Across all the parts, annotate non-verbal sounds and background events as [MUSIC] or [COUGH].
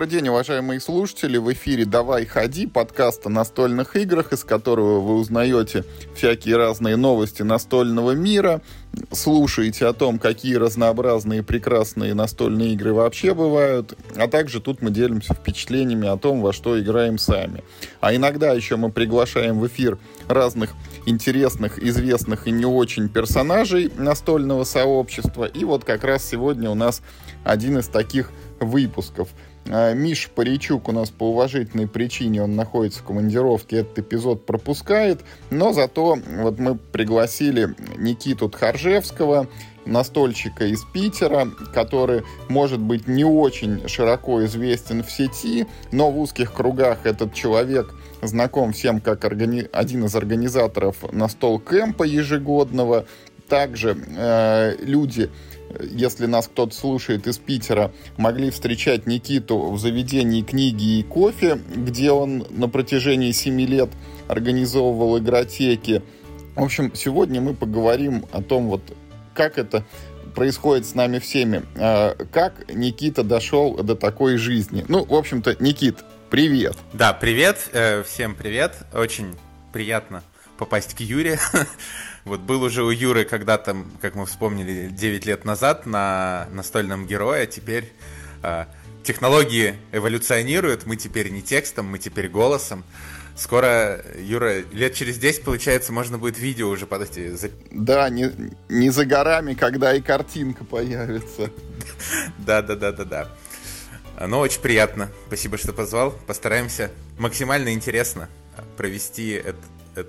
Добрый день, уважаемые слушатели. В эфире «Давай ходи» подкаст о настольных играх, из которого вы узнаете всякие разные новости настольного мира, слушаете о том, какие разнообразные прекрасные настольные игры вообще бывают, а также тут мы делимся впечатлениями о том, во что играем сами. А иногда еще мы приглашаем в эфир разных интересных, известных и не очень персонажей настольного сообщества. И вот как раз сегодня у нас один из таких выпусков. А, Миш Паричук у нас по уважительной причине, он находится в командировке, этот эпизод пропускает, но зато вот мы пригласили Никиту Тхаржевского, настольщика из Питера, который, может быть, не очень широко известен в сети, но в узких кругах этот человек знаком всем как органи... один из организаторов настол кемпа ежегодного. Также э, люди если нас кто-то слушает из Питера, могли встречать Никиту в заведении книги и кофе, где он на протяжении семи лет организовывал игротеки. В общем, сегодня мы поговорим о том, вот как это происходит с нами всеми. А, как Никита дошел до такой жизни? Ну, в общем-то, Никит, привет. Да, привет, э, всем привет. Очень приятно попасть к Юре. [LAUGHS] Вот был уже у Юры когда-то, как мы вспомнили, 9 лет назад на настольном герое, теперь э, технологии эволюционируют, мы теперь не текстом, мы теперь голосом. Скоро, Юра, лет через 10, получается, можно будет видео уже под эти... Да, не, не за горами, когда и картинка появится. Да-да-да-да-да. Но очень приятно. Спасибо, что позвал. Постараемся максимально интересно провести это,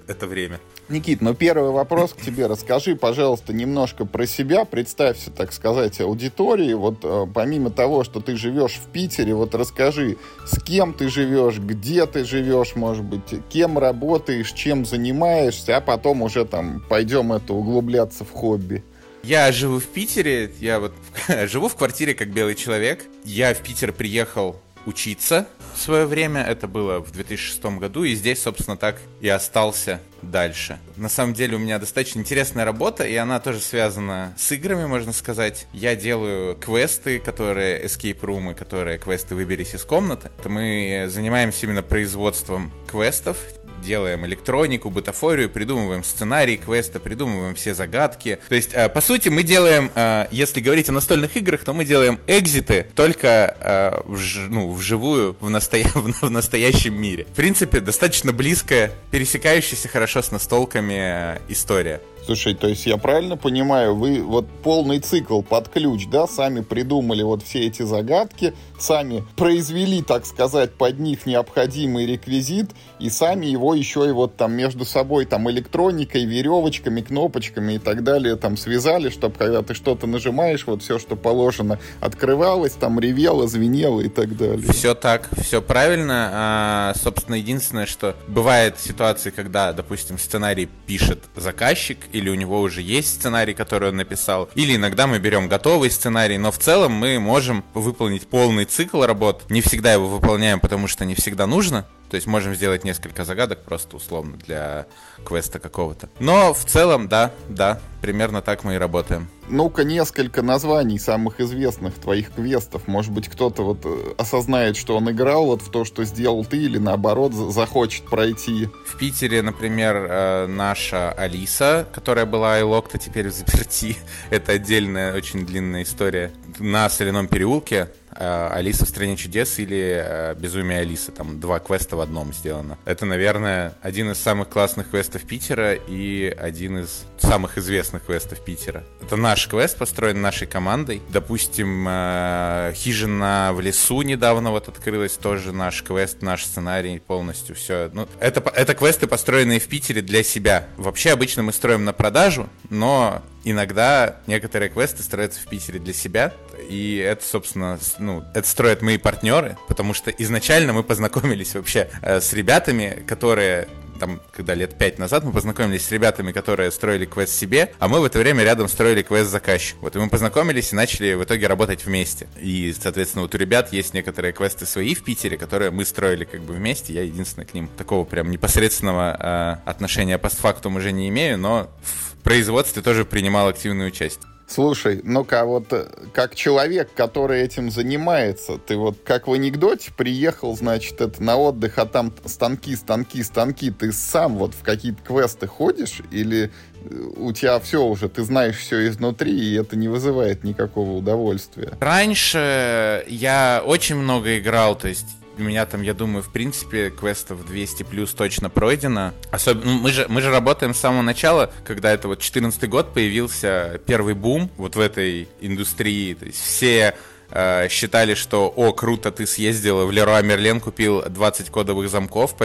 это, время. Никит, ну первый вопрос к тебе. Расскажи, пожалуйста, немножко про себя. Представься, так сказать, аудитории. Вот э, помимо того, что ты живешь в Питере, вот расскажи, с кем ты живешь, где ты живешь, может быть, кем работаешь, чем занимаешься, а потом уже там пойдем это углубляться в хобби. Я живу в Питере, я вот [LAUGHS] живу в квартире как белый человек. Я в Питер приехал учиться в свое время. Это было в 2006 году, и здесь, собственно, так и остался дальше. На самом деле у меня достаточно интересная работа, и она тоже связана с играми, можно сказать. Я делаю квесты, которые escape румы, которые квесты «Выберись из комнаты». Мы занимаемся именно производством квестов, делаем электронику, бутафорию, придумываем сценарий квеста, придумываем все загадки. То есть, э, по сути, мы делаем, э, если говорить о настольных играх, то мы делаем экзиты только э, ну, вживую, в, настоя... [LAUGHS] в настоящем мире. В принципе, достаточно близкая, пересекающаяся хорошо с настолками история. Слушай, то есть я правильно понимаю, вы вот полный цикл под ключ, да, сами придумали вот все эти загадки, сами произвели, так сказать, под них необходимый реквизит, и сами его еще и вот там между собой там электроникой, веревочками, кнопочками и так далее там связали, чтобы когда ты что-то нажимаешь, вот все, что положено, открывалось, там ревело, звенело и так далее. Все так, все правильно. А, собственно, единственное, что бывает ситуации, когда, допустим, сценарий пишет заказчик, или у него уже есть сценарий, который он написал, или иногда мы берем готовый сценарий, но в целом мы можем выполнить полный цикл работ. Не всегда его выполняем, потому что не всегда нужно, то есть можем сделать несколько загадок просто условно для квеста какого-то. Но в целом, да, да, примерно так мы и работаем. Ну-ка, несколько названий самых известных твоих квестов. Может быть, кто-то вот э, осознает, что он играл вот в то, что сделал ты, или наоборот, захочет пройти. В Питере, например, э, наша Алиса, которая была Айлокта, теперь в заперти. [LAUGHS] Это отдельная, очень длинная история. На соляном переулке Алиса в стране чудес или э, Безумие Алисы. Там два квеста в одном сделано. Это, наверное, один из самых классных квестов Питера и один из самых известных квестов Питера. Это наш квест, построен нашей командой. Допустим, э, Хижина в лесу недавно вот открылась, тоже наш квест, наш сценарий полностью все. Ну, это, это квесты, построенные в Питере для себя. Вообще обычно мы строим на продажу, но иногда некоторые квесты строятся в Питере для себя, и это, собственно, ну, это строят мои партнеры, потому что изначально мы познакомились вообще э, с ребятами, которые там, когда лет пять назад мы познакомились с ребятами, которые строили квест себе, а мы в это время рядом строили квест заказчик. Вот и мы познакомились и начали в итоге работать вместе. И, соответственно, вот у ребят есть некоторые квесты свои в Питере, которые мы строили как бы вместе. Я единственное к ним такого прям непосредственного э, отношения постфактум уже не имею, но в производстве тоже принимал активную участие. Слушай, ну-ка, вот э, как человек, который этим занимается, ты вот как в анекдоте приехал, значит, это на отдых, а там станки, станки, станки, ты сам вот в какие-то квесты ходишь или э, у тебя все уже, ты знаешь все изнутри, и это не вызывает никакого удовольствия? Раньше я очень много играл, то есть у меня там, я думаю, в принципе, квестов 200 плюс точно пройдено. Особенно, ну, мы же, мы же работаем с самого начала, когда это вот 14 год появился первый бум вот в этой индустрии. То есть все э, считали, что, о, круто, ты съездил в Леруа Мерлен, купил 20 кодовых замков,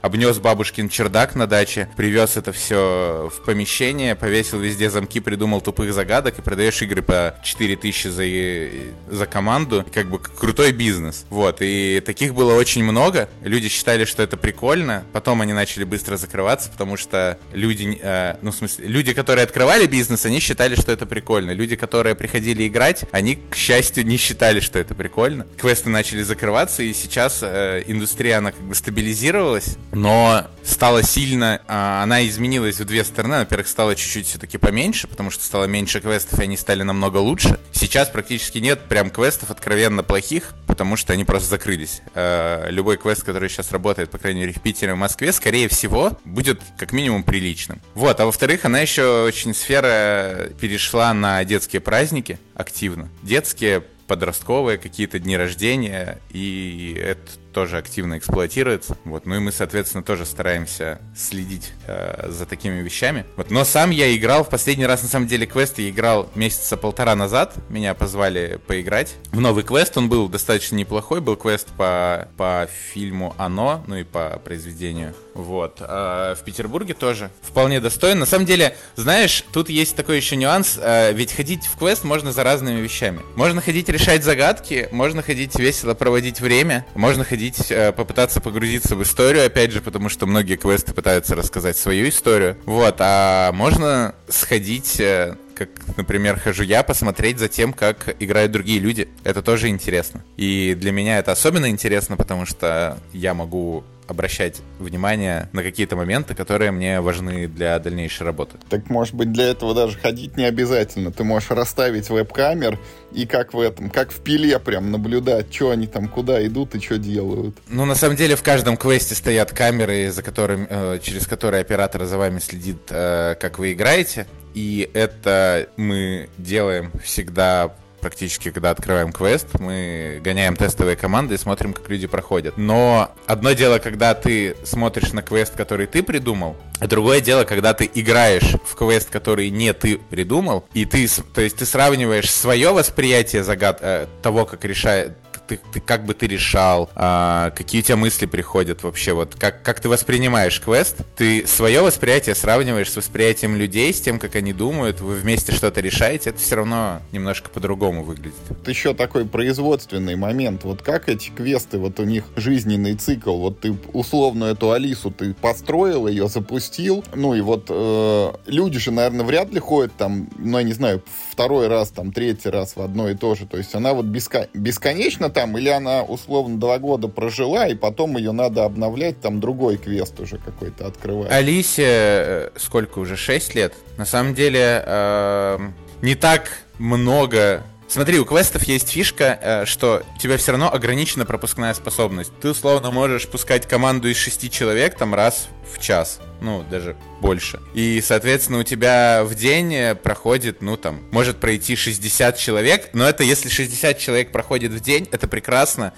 обнес бабушкин чердак на даче, привез это все в помещение, повесил везде замки, придумал тупых загадок и продаешь игры по 4000 за, за команду. Как бы крутой бизнес. Вот, и таких было очень много. Люди считали, что это прикольно. Потом они начали быстро закрываться, потому что люди, э, ну, в смысле, люди, которые открывали бизнес, они считали, что это прикольно. Люди, которые приходили играть, они, к счастью, не считали считали, что это прикольно. Квесты начали закрываться, и сейчас э, индустрия, она как бы стабилизировалась, но стала сильно, э, она изменилась в две стороны. Во-первых, стала чуть-чуть все-таки поменьше, потому что стало меньше квестов, и они стали намного лучше. Сейчас практически нет прям квестов откровенно плохих, потому что они просто закрылись. Э, любой квест, который сейчас работает, по крайней мере, в Питере, в Москве, скорее всего, будет как минимум приличным. Вот, а во-вторых, она еще очень сфера перешла на детские праздники активно. Детские подростковые какие-то дни рождения, и это тоже активно эксплуатируется. Вот, ну и мы, соответственно, тоже стараемся следить э, за такими вещами. Вот, но сам я играл в последний раз, на самом деле, квест я играл месяца полтора назад. Меня позвали поиграть в новый квест. Он был достаточно неплохой. Был квест по, по фильму «Оно», ну и по произведению. Вот. А в Петербурге тоже вполне достойно. На самом деле, знаешь, тут есть такой еще нюанс. Э, ведь ходить в квест можно за разными вещами. Можно ходить решать загадки, можно ходить весело проводить время, можно ходить сходить, э, попытаться погрузиться в историю, опять же, потому что многие квесты пытаются рассказать свою историю. Вот, а можно сходить э, как, например, хожу я, посмотреть за тем, как играют другие люди. Это тоже интересно. И для меня это особенно интересно, потому что я могу обращать внимание на какие-то моменты, которые мне важны для дальнейшей работы. Так, может быть, для этого даже ходить не обязательно. Ты можешь расставить веб-камер и как в этом, как в пиле прям наблюдать, что они там, куда идут и что делают. Ну, на самом деле, в каждом квесте стоят камеры, за которыми, э, через которые оператор за вами следит, э, как вы играете. И это мы делаем всегда практически, когда открываем квест, мы гоняем тестовые команды и смотрим, как люди проходят. Но одно дело, когда ты смотришь на квест, который ты придумал, а другое дело, когда ты играешь в квест, который не ты придумал, и ты, то есть ты сравниваешь свое восприятие загад э, того, как решает ты, ты как бы ты решал, а, какие у тебя мысли приходят вообще, вот как, как ты воспринимаешь квест, ты свое восприятие сравниваешь с восприятием людей, с тем, как они думают, вы вместе что-то решаете, это все равно немножко по-другому выглядит. Это еще такой производственный момент, вот как эти квесты, вот у них жизненный цикл, вот ты условно эту Алису ты построил, ее запустил, ну и вот э, люди же, наверное, вряд ли ходят там, ну я не знаю, второй раз, там, третий раз в одно и то же, то есть она вот беско... бесконечно там, или она условно два года прожила, и потом ее надо обновлять, там другой квест уже какой-то открывать. Алисе э, сколько уже, шесть лет? На самом деле э, не так много Смотри, у квестов есть фишка, э, что у тебя все равно ограничена пропускная способность. Ты условно можешь пускать команду из шести человек там раз в час. Ну, даже больше. И, соответственно, у тебя в день проходит, ну, там, может пройти 60 человек. Но это если 60 человек проходит в день, это прекрасно.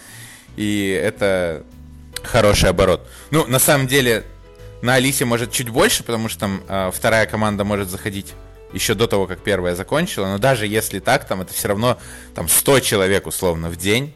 И это хороший оборот. Ну, на самом деле, на Алисе может чуть больше, потому что там э, вторая команда может заходить еще до того, как первая закончила, но даже если так, там это все равно там 100 человек условно в день,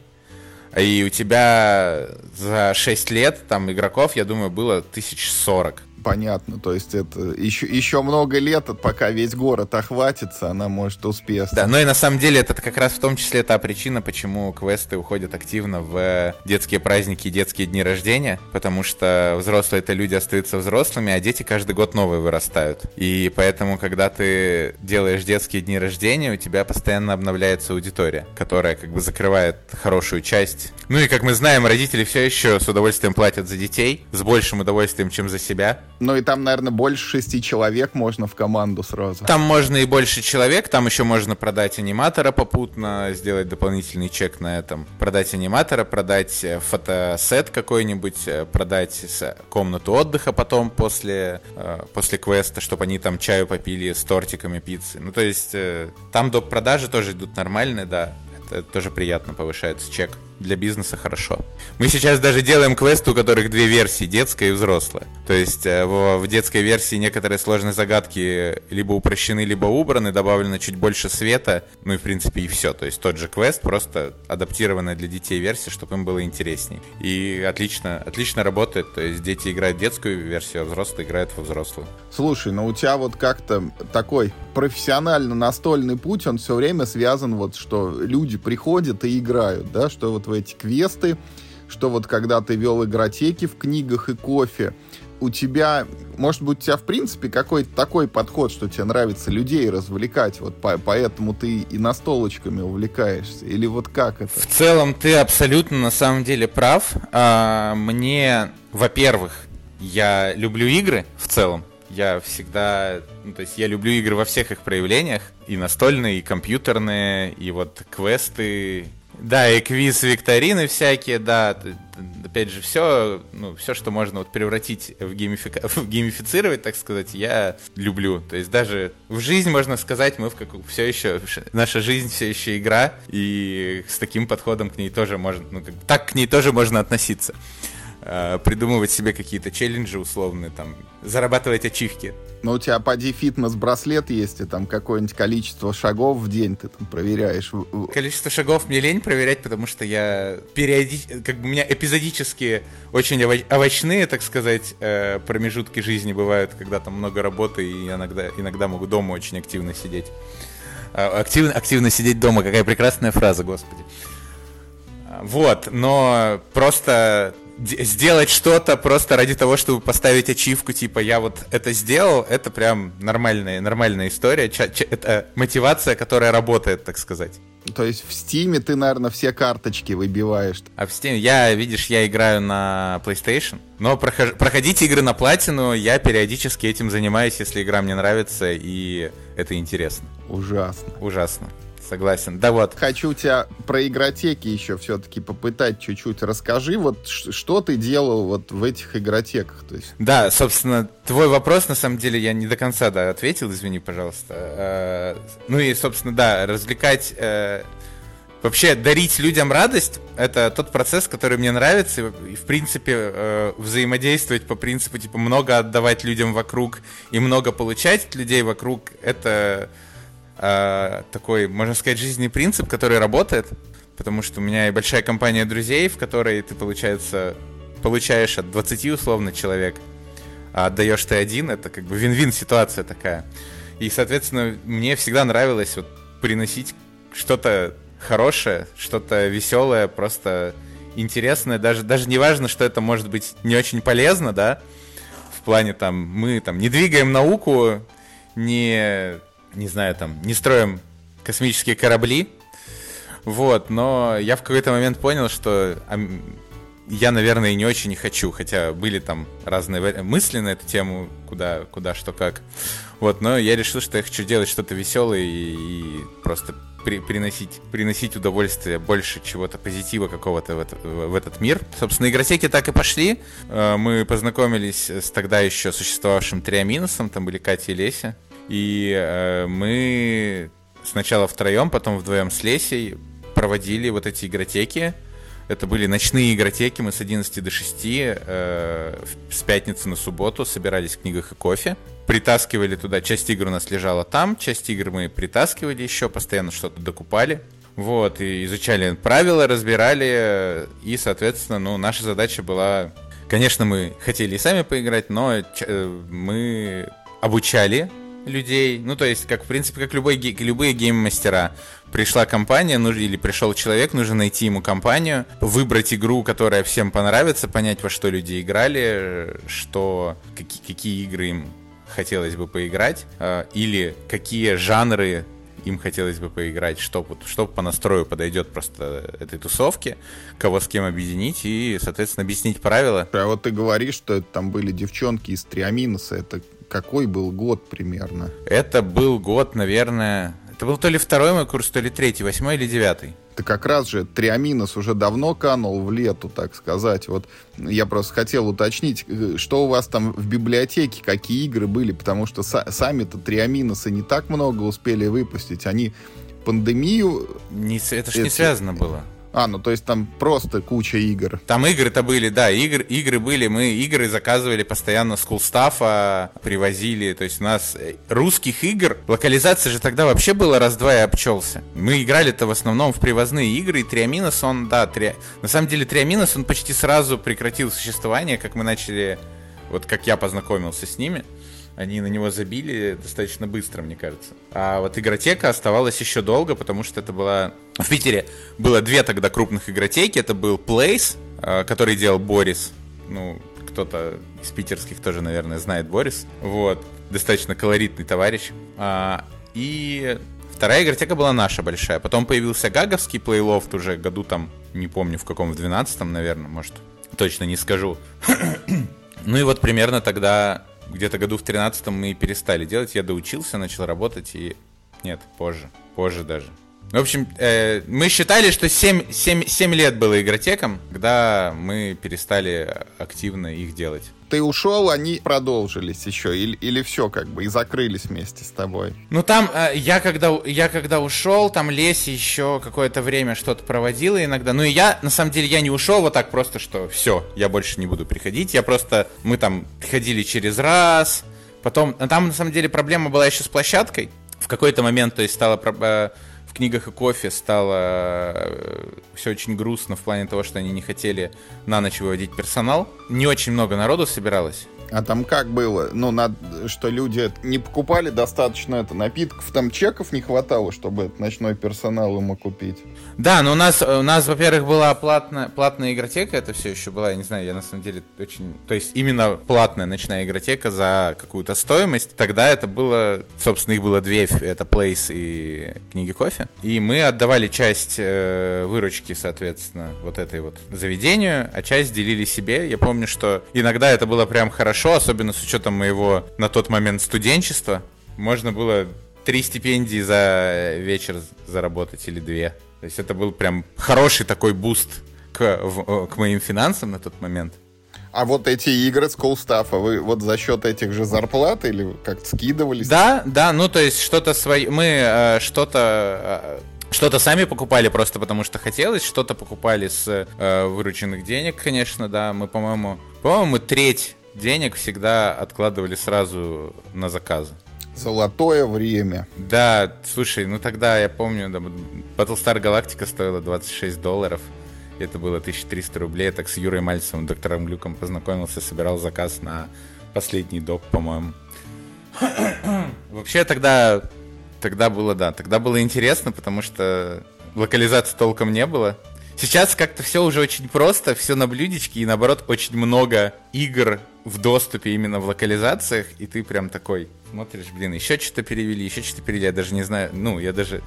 и у тебя за 6 лет там игроков, я думаю, было 1040 понятно. То есть это еще, еще много лет, пока весь город охватится, она может успешно. Да, но и на самом деле это как раз в том числе та причина, почему квесты уходят активно в детские праздники и детские дни рождения, потому что взрослые это люди остаются взрослыми, а дети каждый год новые вырастают. И поэтому, когда ты делаешь детские дни рождения, у тебя постоянно обновляется аудитория, которая как бы закрывает хорошую часть. Ну и как мы знаем, родители все еще с удовольствием платят за детей, с большим удовольствием, чем за себя. Ну и там, наверное, больше шести человек можно в команду сразу. Там можно и больше человек, там еще можно продать аниматора попутно, сделать дополнительный чек на этом. Продать аниматора, продать э, фотосет какой-нибудь, э, продать комнату отдыха потом после, э, после квеста, чтобы они там чаю попили с тортиками пиццы. Ну то есть там доп. продажи тоже идут нормальные, да. Это тоже приятно, повышается чек для бизнеса хорошо. Мы сейчас даже делаем квесты, у которых две версии, детская и взрослая. То есть э, в, в детской версии некоторые сложные загадки либо упрощены, либо убраны, добавлено чуть больше света, ну и в принципе и все. То есть тот же квест, просто адаптированная для детей версия, чтобы им было интересней. И отлично, отлично работает. То есть дети играют детскую версию, а взрослые играют во взрослую. Слушай, ну у тебя вот как-то такой профессионально настольный путь, он все время связан вот, что люди приходят и играют, да, что вот в эти квесты, что вот когда ты вел игротеки в книгах и кофе, у тебя, может быть, у тебя в принципе какой-то такой подход, что тебе нравится людей развлекать, вот по, поэтому ты и настолочками увлекаешься, или вот как это? В целом ты абсолютно на самом деле прав. А, мне, во-первых, я люблю игры в целом. Я всегда, ну, то есть я люблю игры во всех их проявлениях, и настольные, и компьютерные, и вот квесты, да, и квиз, викторины всякие, да. Опять же, все, ну, все, что можно вот превратить в, геймифика... [LAUGHS] в геймифицировать, так сказать, я люблю. То есть даже в жизнь, можно сказать, мы в как... все еще, наша жизнь все еще игра, и с таким подходом к ней тоже можно, ну, как... так к ней тоже можно относиться. Э, придумывать себе какие-то челленджи условные, там, зарабатывать ачивки. Но у тебя поди фитнес-браслет есть, и там какое-нибудь количество шагов в день ты там проверяешь. Количество шагов мне лень проверять, потому что я периодически, как бы у меня эпизодические, очень ово- овощные, так сказать, э, промежутки жизни бывают, когда там много работы, и иногда, иногда могу дома очень активно сидеть. А, активно, активно сидеть дома, какая прекрасная фраза, господи. А, вот, но просто сделать что-то просто ради того, чтобы поставить ачивку, типа я вот это сделал, это прям нормальная, нормальная история. Ча -ча это мотивация, которая работает, так сказать. То есть в Стиме ты, наверное, все карточки выбиваешь. А в Steam, я, видишь, я играю на PlayStation, но прохож... проходить игры на платину я периодически этим занимаюсь, если игра мне нравится и это интересно. Ужасно. Ужасно согласен. Да вот. Хочу тебя про игротеки еще все-таки попытать чуть-чуть. Расскажи, вот что ты делал вот в этих игротеках? То есть... Да, собственно, твой вопрос, на самом деле, я не до конца да, ответил, извини, пожалуйста. Э, ну и, собственно, да, развлекать... Вообще, дарить людям радость — это тот процесс, который мне нравится, и, в принципе, э, взаимодействовать по принципу, типа, много отдавать людям вокруг и много получать от людей вокруг — это э, такой, можно сказать, жизненный принцип, который работает, потому что у меня и большая компания друзей, в которой ты, получается, получаешь от 20 условно человек, а отдаешь ты один, это как бы вин-вин ситуация такая. И, соответственно, мне всегда нравилось вот приносить что-то хорошее, что-то веселое, просто интересное, даже, даже не важно, что это может быть не очень полезно, да, в плане там, мы там не двигаем науку, не не знаю, там, не строим космические корабли, вот, но я в какой-то момент понял, что я, наверное, не очень хочу, хотя были там разные мысли на эту тему, куда, куда, что, как. Вот, но я решил, что я хочу делать что-то веселое и, и просто при, приносить, приносить удовольствие, больше чего-то позитива какого-то в, в этот мир. Собственно, игротеки так и пошли. Э, мы познакомились с тогда еще существовавшим Триаминусом, там были Катя и Леся. И э, мы сначала втроем, потом вдвоем с Лесей проводили вот эти игротеки. Это были ночные игротеки, мы с 11 до 6 э, с пятницы на субботу собирались в книгах и кофе. Притаскивали туда, часть игр у нас лежала там, часть игр мы притаскивали еще, постоянно что-то докупали. Вот, и изучали правила, разбирали, и, соответственно, ну, наша задача была... Конечно, мы хотели и сами поиграть, но э, мы обучали людей. Ну, то есть, как, в принципе, как любой, любые гейм-мастера. Пришла компания, ну, или пришел человек, нужно найти ему компанию, выбрать игру, которая всем понравится, понять, во что люди играли, что, какие, какие игры им хотелось бы поиграть, э, или какие жанры им хотелось бы поиграть, что, что по настрою подойдет просто этой тусовке, кого с кем объединить и, соответственно, объяснить правила. А вот ты говоришь, что это там были девчонки из Триаминоса, это какой был год примерно? Это был год, наверное... Это был то ли второй мой курс, то ли третий, восьмой или девятый. Это как раз же Триаминос уже давно канул в лету, так сказать. Вот я просто хотел уточнить, э, что у вас там в библиотеке, какие игры были, потому что сами-то Триаминосы не так много успели выпустить. Они пандемию... Не, это же не связано было. А, ну то есть там просто куча игр. Там игры-то были, да, игры, игры были, мы игры заказывали постоянно с кулстафа, привозили, то есть у нас э, русских игр, локализация же тогда вообще была раз-два и обчелся. Мы играли-то в основном в привозные игры, и Триаминос, он, да, три... на самом деле Триаминос, он почти сразу прекратил существование, как мы начали, вот как я познакомился с ними они на него забили достаточно быстро, мне кажется. А вот игротека оставалась еще долго, потому что это была... В Питере было две тогда крупных игротеки. Это был Place, э, который делал Борис. Ну, кто-то из питерских тоже, наверное, знает Борис. Вот. Достаточно колоритный товарищ. А, и вторая игротека была наша большая. Потом появился Гаговский плейлофт уже году там, не помню в каком, в 12-м, наверное, может. Точно не скажу. [CLEARS THROAT] ну и вот примерно тогда где-то году в 13 мы перестали делать. Я доучился, начал работать и... Нет, позже. Позже даже. В общем, э, мы считали, что 7, 7, 7 лет было игротеком, когда мы перестали активно их делать. Ты ушел, они продолжились еще, или, или все как бы, и закрылись вместе с тобой? Ну там, э, я, когда, я когда ушел, там Леся еще какое-то время что-то проводила иногда. Ну и я, на самом деле, я не ушел вот так просто, что все, я больше не буду приходить. Я просто, мы там приходили через раз, потом, а там на самом деле проблема была еще с площадкой. В какой-то момент, то есть стала э, в книгах и кофе стало э, все очень грустно в плане того, что они не хотели на ночь выводить персонал. Не очень много народу собиралось. А там как было? Ну, над, что люди не покупали достаточно это напитков, там чеков не хватало, чтобы этот ночной персонал ему купить. Да, но у нас, у нас во-первых, была платная, платная игротека, это все еще была, я не знаю, я на самом деле очень... То есть именно платная ночная игротека за какую-то стоимость. Тогда это было, собственно, их было две, это Place и книги кофе. И мы отдавали часть э, выручки, соответственно, вот этой вот заведению, а часть делили себе. Я помню, что иногда это было прям хорошо хорошо, особенно с учетом моего на тот момент студенчества. Можно было три стипендии за вечер заработать или две. То есть это был прям хороший такой буст к, в, к моим финансам на тот момент. А вот эти игры скупали вы вот за счет этих же зарплат или как-то скидывались? Да, да, ну то есть что-то свои... Мы э, что-то... Э, что-то сами покупали просто потому, что хотелось, что-то покупали с э, вырученных денег, конечно, да. Мы, по-моему, по-моему, треть денег всегда откладывали сразу на заказы. Золотое время. Да, слушай, ну тогда я помню, да, Battlestar Galactica стоила 26 долларов. Это было 1300 рублей. Я так с Юрой Мальцевым, доктором Глюком познакомился, собирал заказ на последний доп, по-моему. [COUGHS] Вообще тогда, тогда было, да, тогда было интересно, потому что локализации толком не было. Сейчас как-то все уже очень просто, все на блюдечке, и наоборот, очень много игр в доступе именно в локализациях, и ты прям такой смотришь, блин, еще что-то перевели, еще что-то перевели, я даже не знаю, ну, я даже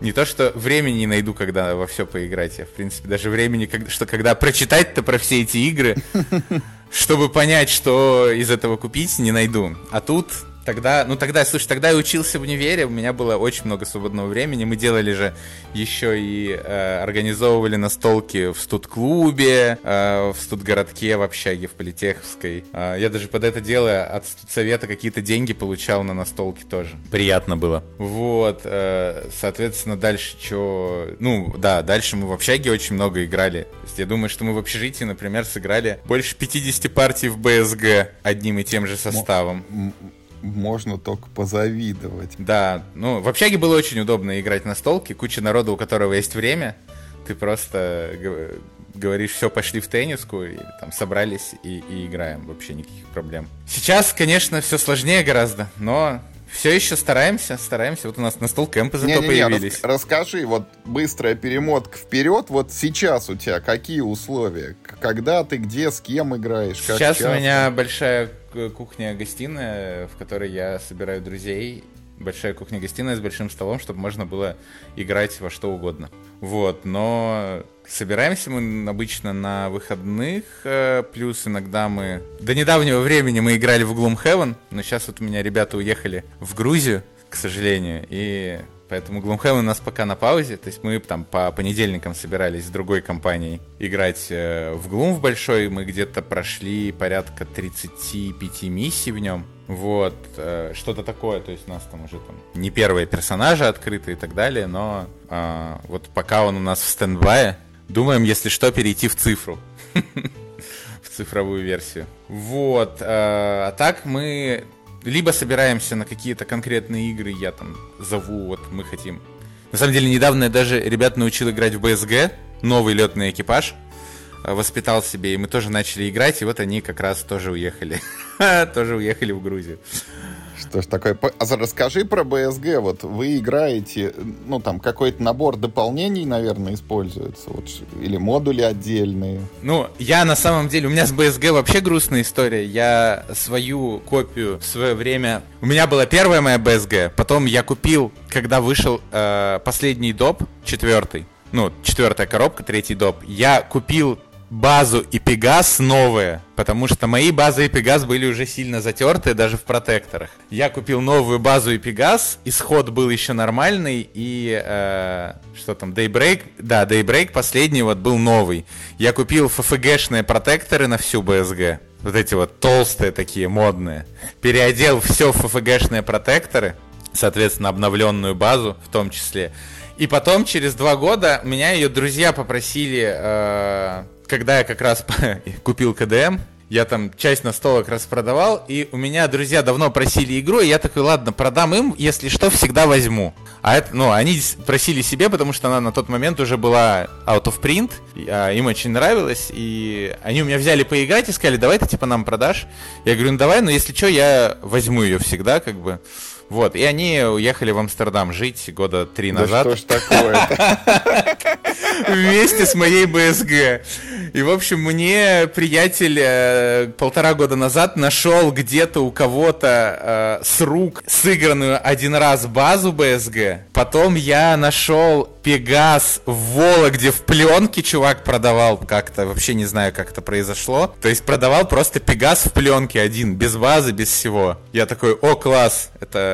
не то, что времени не найду, когда во все поиграть, я, в принципе, даже времени, что когда прочитать-то про все эти игры, [LAUGHS] чтобы понять, что из этого купить, не найду. А тут Тогда, ну тогда, слушай, тогда я учился в универе, у меня было очень много свободного времени. Мы делали же еще и э, организовывали настолки в студ-клубе, э, в студгородке, в общаге, в Политеховской. Э, я даже под это дело от совета какие-то деньги получал на настолки тоже. Приятно было. Вот, э, соответственно, дальше что... Ну, да, дальше мы в общаге очень много играли. То есть я думаю, что мы в общежитии, например, сыграли больше 50 партий в БСГ одним и тем же составом можно только позавидовать. Да, ну, в общаге было очень удобно играть на столке, куча народа, у которого есть время, ты просто говоришь, все, пошли в тенниску, и там собрались и, и играем, вообще никаких проблем. Сейчас, конечно, все сложнее гораздо, но все еще стараемся, стараемся. Вот у нас на стол кемпы зато не, не, появились. Не, рас, расскажи, вот быстрая перемотка вперед. Вот сейчас у тебя какие условия? Когда ты где, с кем играешь? Сейчас у меня большая кухня-гостиная, в которой я собираю друзей большая кухня-гостиная с большим столом, чтобы можно было играть во что угодно. Вот, но собираемся мы обычно на выходных, э, плюс иногда мы... До недавнего времени мы играли в Gloomhaven, но сейчас вот у меня ребята уехали в Грузию, к сожалению, и Поэтому Gloomhaven у нас пока на паузе. То есть мы там по понедельникам собирались с другой компанией играть э, в Gloom в большой. Мы где-то прошли порядка 35 миссий в нем. Вот, э, что-то такое, то есть у нас там уже там не первые персонажи открыты и так далее, но э, вот пока он у нас в стендбае, думаем, если что, перейти в цифру. [LAUGHS] в цифровую версию. Вот, э, а так мы либо собираемся на какие-то конкретные игры, я там зову, вот мы хотим. На самом деле, недавно я даже ребят научил играть в BSG, новый летный экипаж, э, воспитал себе, и мы тоже начали играть, и вот они как раз тоже уехали. [LAUGHS] тоже уехали в Грузию. Что ж такое? А расскажи про БСГ. Вот вы играете, ну там какой-то набор дополнений, наверное, используется, вот, или модули отдельные. Ну, я на самом деле, у меня с БСГ вообще грустная история. Я свою копию в свое время... У меня была первая моя БСГ, потом я купил, когда вышел э, последний доп, четвертый, ну, четвертая коробка, третий доп, я купил базу и Пегас новые, потому что мои базы и Пегас были уже сильно затертые даже в протекторах. Я купил новую базу и Пегас, исход был еще нормальный, и э, что там, Daybreak, да, Daybreak последний вот был новый. Я купил FFG-шные протекторы на всю BSG, вот эти вот толстые такие, модные. Переодел все в FFG-шные протекторы, соответственно, обновленную базу в том числе. И потом, через два года, меня ее друзья попросили э, когда я как раз [LAUGHS] купил КДМ, я там часть настолок распродавал, и у меня друзья давно просили игру, и я такой, ладно, продам им, если что, всегда возьму. А это, ну, они просили себе, потому что она на тот момент уже была out of print, а им очень нравилось, и они у меня взяли поиграть и сказали, давай ты типа нам продашь. Я говорю, ну давай, но если что, я возьму ее всегда, как бы. Вот, и они уехали в Амстердам жить года три да назад. что ж такое [LAUGHS] Вместе с моей БСГ. И, в общем, мне приятель э, полтора года назад нашел где-то у кого-то э, с рук сыгранную один раз базу БСГ. Потом я нашел Пегас в Вологде в пленке чувак продавал как-то. Вообще не знаю, как это произошло. То есть продавал просто Пегас в пленке один, без базы, без всего. Я такой, о, класс, это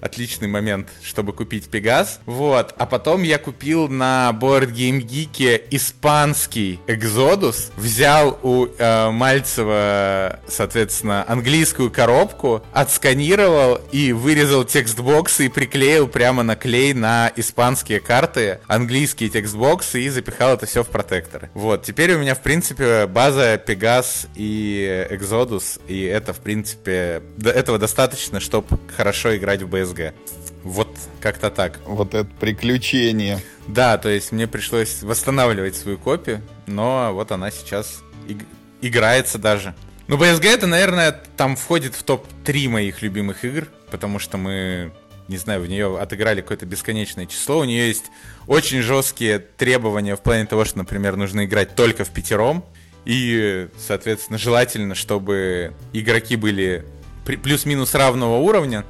отличный момент, чтобы купить Пегас. Вот. А потом я купил на Board Game Geek испанский Exodus. Взял у э, Мальцева, соответственно, английскую коробку, отсканировал и вырезал текстбоксы и приклеил прямо на клей на испанские карты, английские текстбоксы и запихал это все в протекторы. Вот. Теперь у меня, в принципе, база Пегас и Exodus, и это, в принципе, этого достаточно, чтобы хорошо играть в BS CSGO. Вот как-то так. Вот это приключение. Да, то есть мне пришлось восстанавливать свою копию, но вот она сейчас иг- играется даже. Ну, BSG это, наверное, там входит в топ-3 моих любимых игр, потому что мы, не знаю, в нее отыграли какое-то бесконечное число. У нее есть очень жесткие требования в плане того, что, например, нужно играть только в пятером. И, соответственно, желательно, чтобы игроки были плюс-минус равного уровня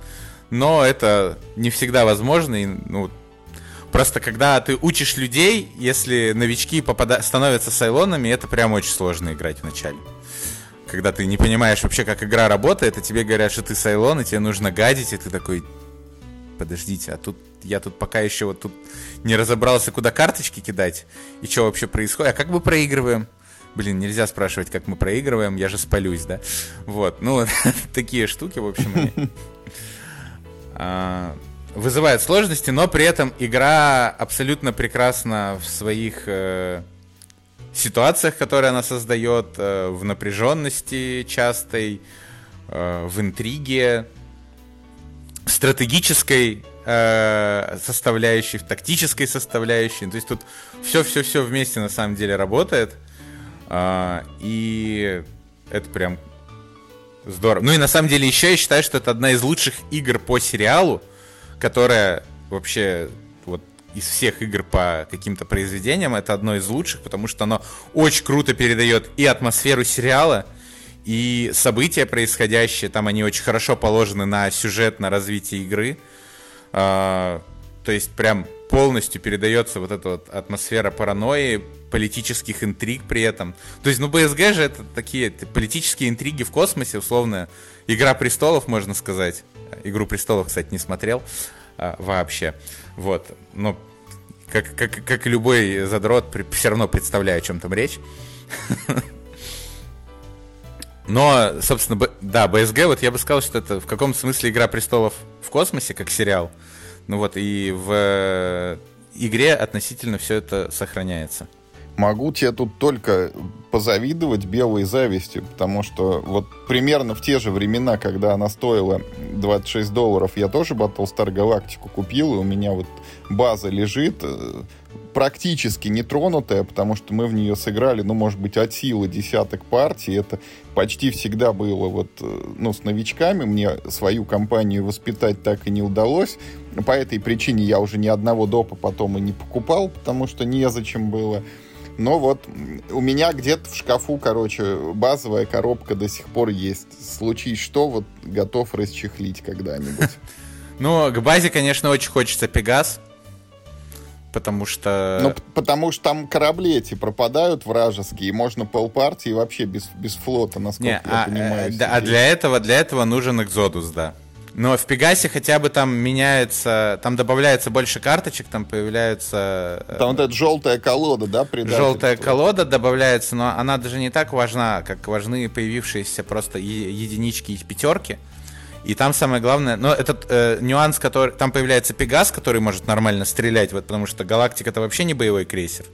но это не всегда возможно. И, ну, просто когда ты учишь людей, если новички попада- становятся сайлонами, это прям очень сложно играть вначале. Когда ты не понимаешь вообще, как игра работает, и тебе говорят, что ты сайлон, и тебе нужно гадить, и ты такой, подождите, а тут я тут пока еще вот тут не разобрался, куда карточки кидать, и что вообще происходит, а как мы проигрываем? Блин, нельзя спрашивать, как мы проигрываем, я же спалюсь, да? Вот, ну, [LAUGHS] такие штуки, в общем, вызывает сложности, но при этом игра абсолютно прекрасна в своих э, ситуациях, которые она создает, э, в напряженности частой, э, в интриге, в стратегической э, составляющей, в тактической составляющей. То есть тут все-все-все вместе на самом деле работает. Э, и это прям Здорово. Ну и на самом деле еще я считаю, что это одна из лучших игр по сериалу, которая вообще вот из всех игр по каким-то произведениям это одно из лучших, потому что оно очень круто передает и атмосферу сериала, И события происходящие, там они очень хорошо положены на сюжет, на развитие игры. А, то есть прям полностью передается вот эта вот атмосфера паранойи, политических интриг при этом. То есть, ну, БСГ же это такие политические интриги в космосе, условно. Игра престолов, можно сказать. Игру престолов, кстати, не смотрел а, вообще. Вот. Но как, как, как и любой задрот, все равно представляю, о чем там речь. [LAUGHS] Но, собственно, да, БСГ, вот я бы сказал, что это в каком смысле Игра престолов в космосе, как сериал. Ну вот, и в э, игре относительно все это сохраняется. Могу тебе тут только позавидовать белой завистью, потому что вот примерно в те же времена, когда она стоила 26 долларов, я тоже Battlestar Galactica купил, и у меня вот база лежит, э, практически нетронутая, потому что мы в нее сыграли, ну, может быть, от силы десяток партий. Это почти всегда было вот, э, ну, с новичками. Мне свою компанию воспитать так и не удалось. По этой причине я уже ни одного допа потом и не покупал, потому что незачем было. Но вот у меня где-то в шкафу, короче, базовая коробка до сих пор есть. Случись что, вот готов расчехлить когда-нибудь. [LAUGHS] Ну, к базе, конечно, очень хочется Пегас. Потому что... Ну, потому что там корабли эти пропадают вражеские, и можно полпартии вообще без, без флота, насколько Не, я а, понимаю. Э, да, а для этого, для этого нужен Экзодус, да. Но в Пегасе хотя бы там меняется, там добавляется больше карточек, там появляются... Э, там вот эта желтая колода, да, Желтая колода добавляется, но она даже не так важна, как важны появившиеся просто единички и пятерки. И там самое главное, но этот э, нюанс, который там появляется Пегас, который может нормально стрелять, вот, потому что Галактика это вообще не боевой крейсер.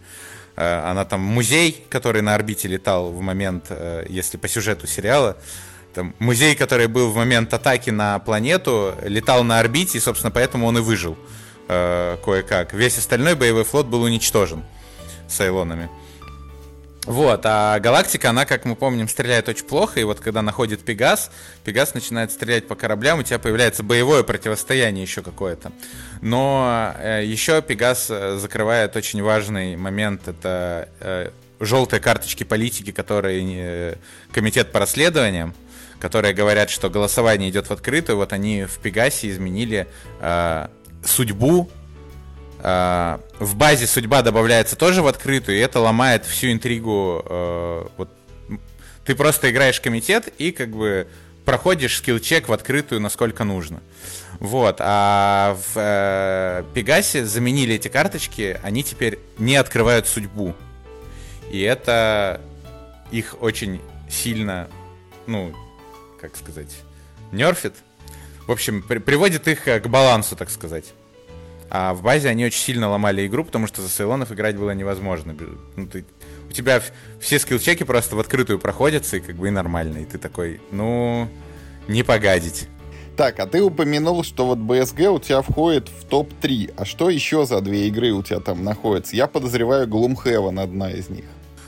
Э, она там музей, который на орбите летал в момент, э, если по сюжету сериала, там, музей, который был в момент атаки на планету, летал на орбите, и, собственно, поэтому он и выжил э, кое-как. Весь остальной боевой флот был уничтожен Сайлонами. Вот, а галактика, она, как мы помним, стреляет очень плохо, и вот когда находит Пегас, Пегас начинает стрелять по кораблям, у тебя появляется боевое противостояние еще какое-то. Но э, еще Пегас э, закрывает очень важный момент, это э, желтые карточки политики, которые э, комитет по расследованиям, которые говорят, что голосование идет в открытую, вот они в Пегасе изменили э, судьбу в базе судьба добавляется тоже в открытую, и это ломает всю интригу. Э, вот, ты просто играешь комитет и как бы проходишь скилл-чек в открытую, насколько нужно. Вот, а в э, Пегасе заменили эти карточки, они теперь не открывают судьбу. И это их очень сильно, ну, как сказать, нерфит. В общем, при приводит их к балансу, так сказать. А в базе они очень сильно ломали игру, потому что за Сейлонов играть было невозможно. Ну, ты, у тебя все скилл-чеки просто в открытую проходятся, и как бы и нормально. И ты такой, ну, не погадить. Так, а ты упомянул, что вот BSG у тебя входит в топ-3. А что еще за две игры у тебя там находятся? Я подозреваю Gloomhaven одна из них.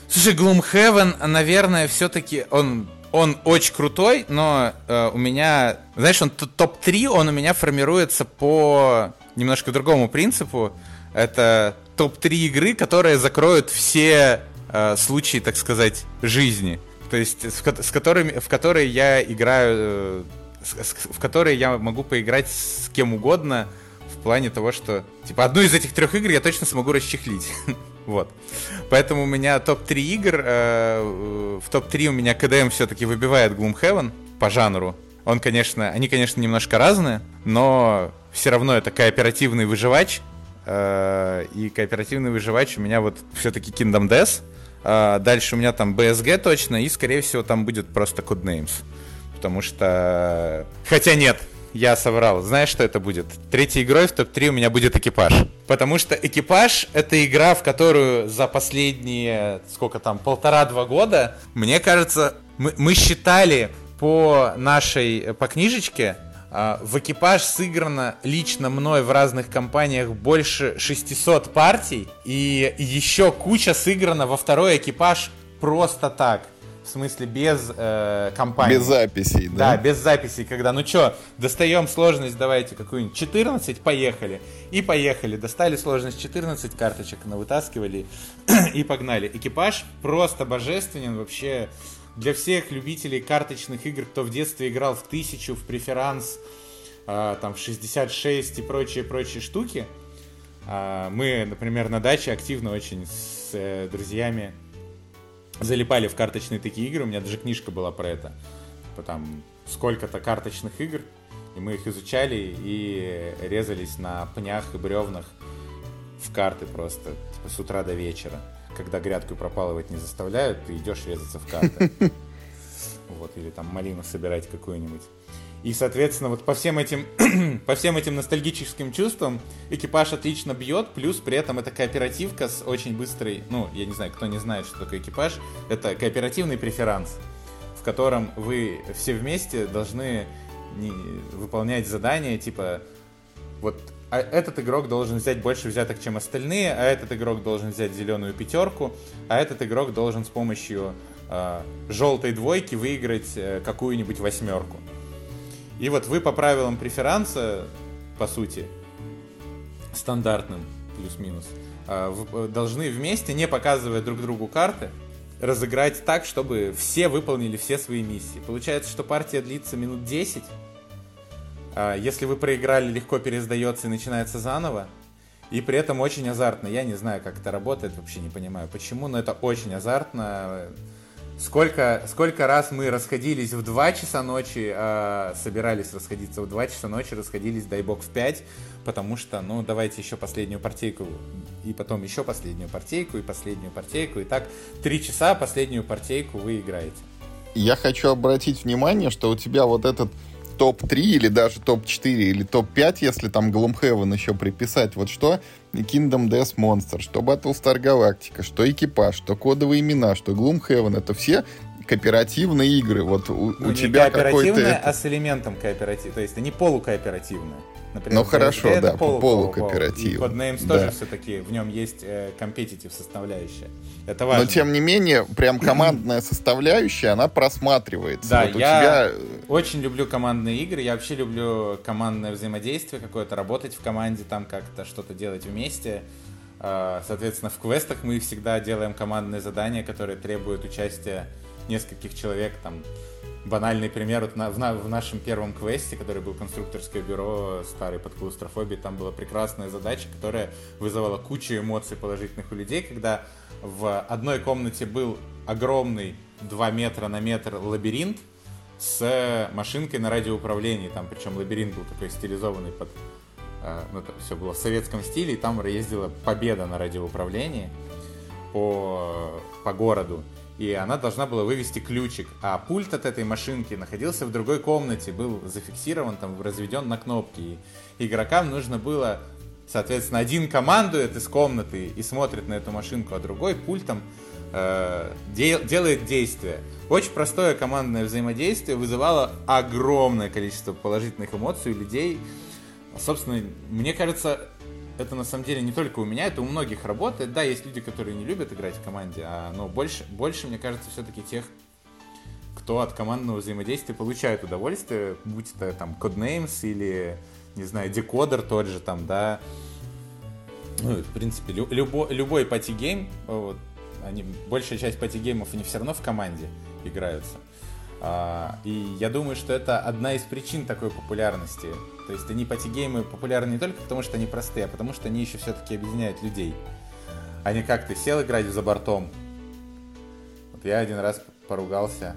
Слушай, Gloomhaven, наверное, все-таки он он очень крутой, но э, у меня, знаешь, он топ-3, он у меня формируется по немножко другому принципу. Это топ-3 игры, которые закроют все э, случаи, так сказать, жизни. То есть с, с которыми, в которые я играю, э, с, в которые я могу поиграть с кем угодно в плане того, что типа одну из этих трех игр я точно смогу расчехлить. [LAUGHS] вот. Поэтому у меня топ-3 игр. Э, в топ-3 у меня КДМ все-таки выбивает Gloomhaven по жанру. Он, конечно, они, конечно, немножко разные, но все равно это кооперативный выживач. Э, и кооперативный выживач у меня вот все-таки Kingdom Death. Э, дальше у меня там BSG точно, и, скорее всего, там будет просто Codenames. Потому что... Хотя нет, я соврал. Знаешь, что это будет? Третьей игрой в топ-3 у меня будет экипаж. Потому что экипаж — это игра, в которую за последние, сколько там, полтора-два года, мне кажется, мы, мы считали по нашей, по книжечке, а, в экипаж сыграно лично мной в разных компаниях больше 600 партий, и еще куча сыграно во второй экипаж просто так. В смысле, без э, компании. Без записей, да? Да, без записей, когда, ну что, достаем сложность, давайте какую-нибудь 14, поехали. И поехали. Достали сложность 14 карточек, вытаскивали [CLEARS THROAT] и погнали. Экипаж просто божественен, вообще для всех любителей карточных игр, кто в детстве играл в тысячу, в преферанс, э, там, в 66 и прочие-прочие штуки, э, мы, например, на даче активно очень с э, друзьями залипали в карточные такие игры. У меня даже книжка была про это. Типа там сколько-то карточных игр, и мы их изучали и резались на пнях и бревнах в карты просто, типа с утра до вечера. Когда грядку пропалывать не заставляют, ты идешь резаться в карты. [LAUGHS] Вот, или там малину собирать какую-нибудь. И, соответственно, вот по всем этим, [CLEARS THROAT] по всем этим ностальгическим чувствам экипаж отлично бьет, плюс при этом это кооперативка с очень быстрой, ну, я не знаю, кто не знает, что такое экипаж, это кооперативный преферанс, в котором вы все вместе должны не, выполнять задания, типа, вот а этот игрок должен взять больше взяток, чем остальные, а этот игрок должен взять зеленую пятерку, а этот игрок должен с помощью э, желтой двойки выиграть э, какую-нибудь восьмерку. И вот вы по правилам преферанса, по сути, стандартным, плюс-минус, а, э, должны вместе, не показывая друг другу карты, разыграть так, чтобы все выполнили все свои миссии. Получается, что партия длится минут 10. А, если вы проиграли, легко пересдается и начинается заново. И при этом очень азартно. Я не знаю, как это работает, вообще не понимаю почему, но это очень азартно. Сколько, сколько раз мы расходились в 2 часа ночи, э, собирались расходиться в 2 часа ночи, расходились, дай бог, в 5, потому что, ну, давайте еще последнюю партийку, и потом еще последнюю партийку, и последнюю партийку, и так 3 часа последнюю партийку вы играете. Я хочу обратить внимание, что у тебя вот этот топ-3 или даже топ-4 или топ-5, если там Gloomhaven еще приписать. Вот что Kingdom Death Monster, что Battlestar Galactica, что Экипаж, что Кодовые имена, что Gloomhaven, это все кооперативные игры. Вот у, ну, у тебя какой-то... а с элементом кооператива. То есть это не полукооперативная. Например, ну хорошо, да, полу полукооператив. Codenames да. тоже все-таки, в нем есть компетитив э, составляющая. Это важно. Но тем не менее, прям [CLEARS THROAT] командная составляющая, она просматривается. Да, вот я тебя... очень люблю командные игры, я вообще люблю командное взаимодействие какое-то, работать в команде, там как-то что-то делать вместе. А, соответственно, в квестах мы всегда делаем командные задания, которые требуют участия нескольких человек, там, банальный пример, вот на, в, на, в нашем первом квесте, который был конструкторское бюро старый под клаустрофобией, там была прекрасная задача, которая вызывала кучу эмоций положительных у людей, когда в одной комнате был огромный 2 метра на метр лабиринт с машинкой на радиоуправлении, там причем лабиринт был такой стилизованный под э, ну, это все было в советском стиле, и там ездила победа на радиоуправлении по, по городу и она должна была вывести ключик. А пульт от этой машинки находился в другой комнате, был зафиксирован, там, разведен на кнопки. И игрокам нужно было, соответственно, один командует из комнаты и смотрит на эту машинку, а другой пультом э, де- делает действие. Очень простое командное взаимодействие вызывало огромное количество положительных эмоций у людей. Собственно, мне кажется, это на самом деле не только у меня, это у многих работает. Да, есть люди, которые не любят играть в команде, а, но больше, больше, мне кажется, все-таки тех, кто от командного взаимодействия получает удовольствие, будь это там Codenames или, не знаю, декодер тот же там, да. Ну, в принципе, любо, любой пати-гейм, вот, они, большая часть пати-геймов, они все равно в команде играются. А, и я думаю, что это одна из причин такой популярности. То есть они пати-геймы популярны не только потому, что они простые, а потому что они еще все-таки объединяют людей. А не как ты сел играть за бортом. Вот я один раз поругался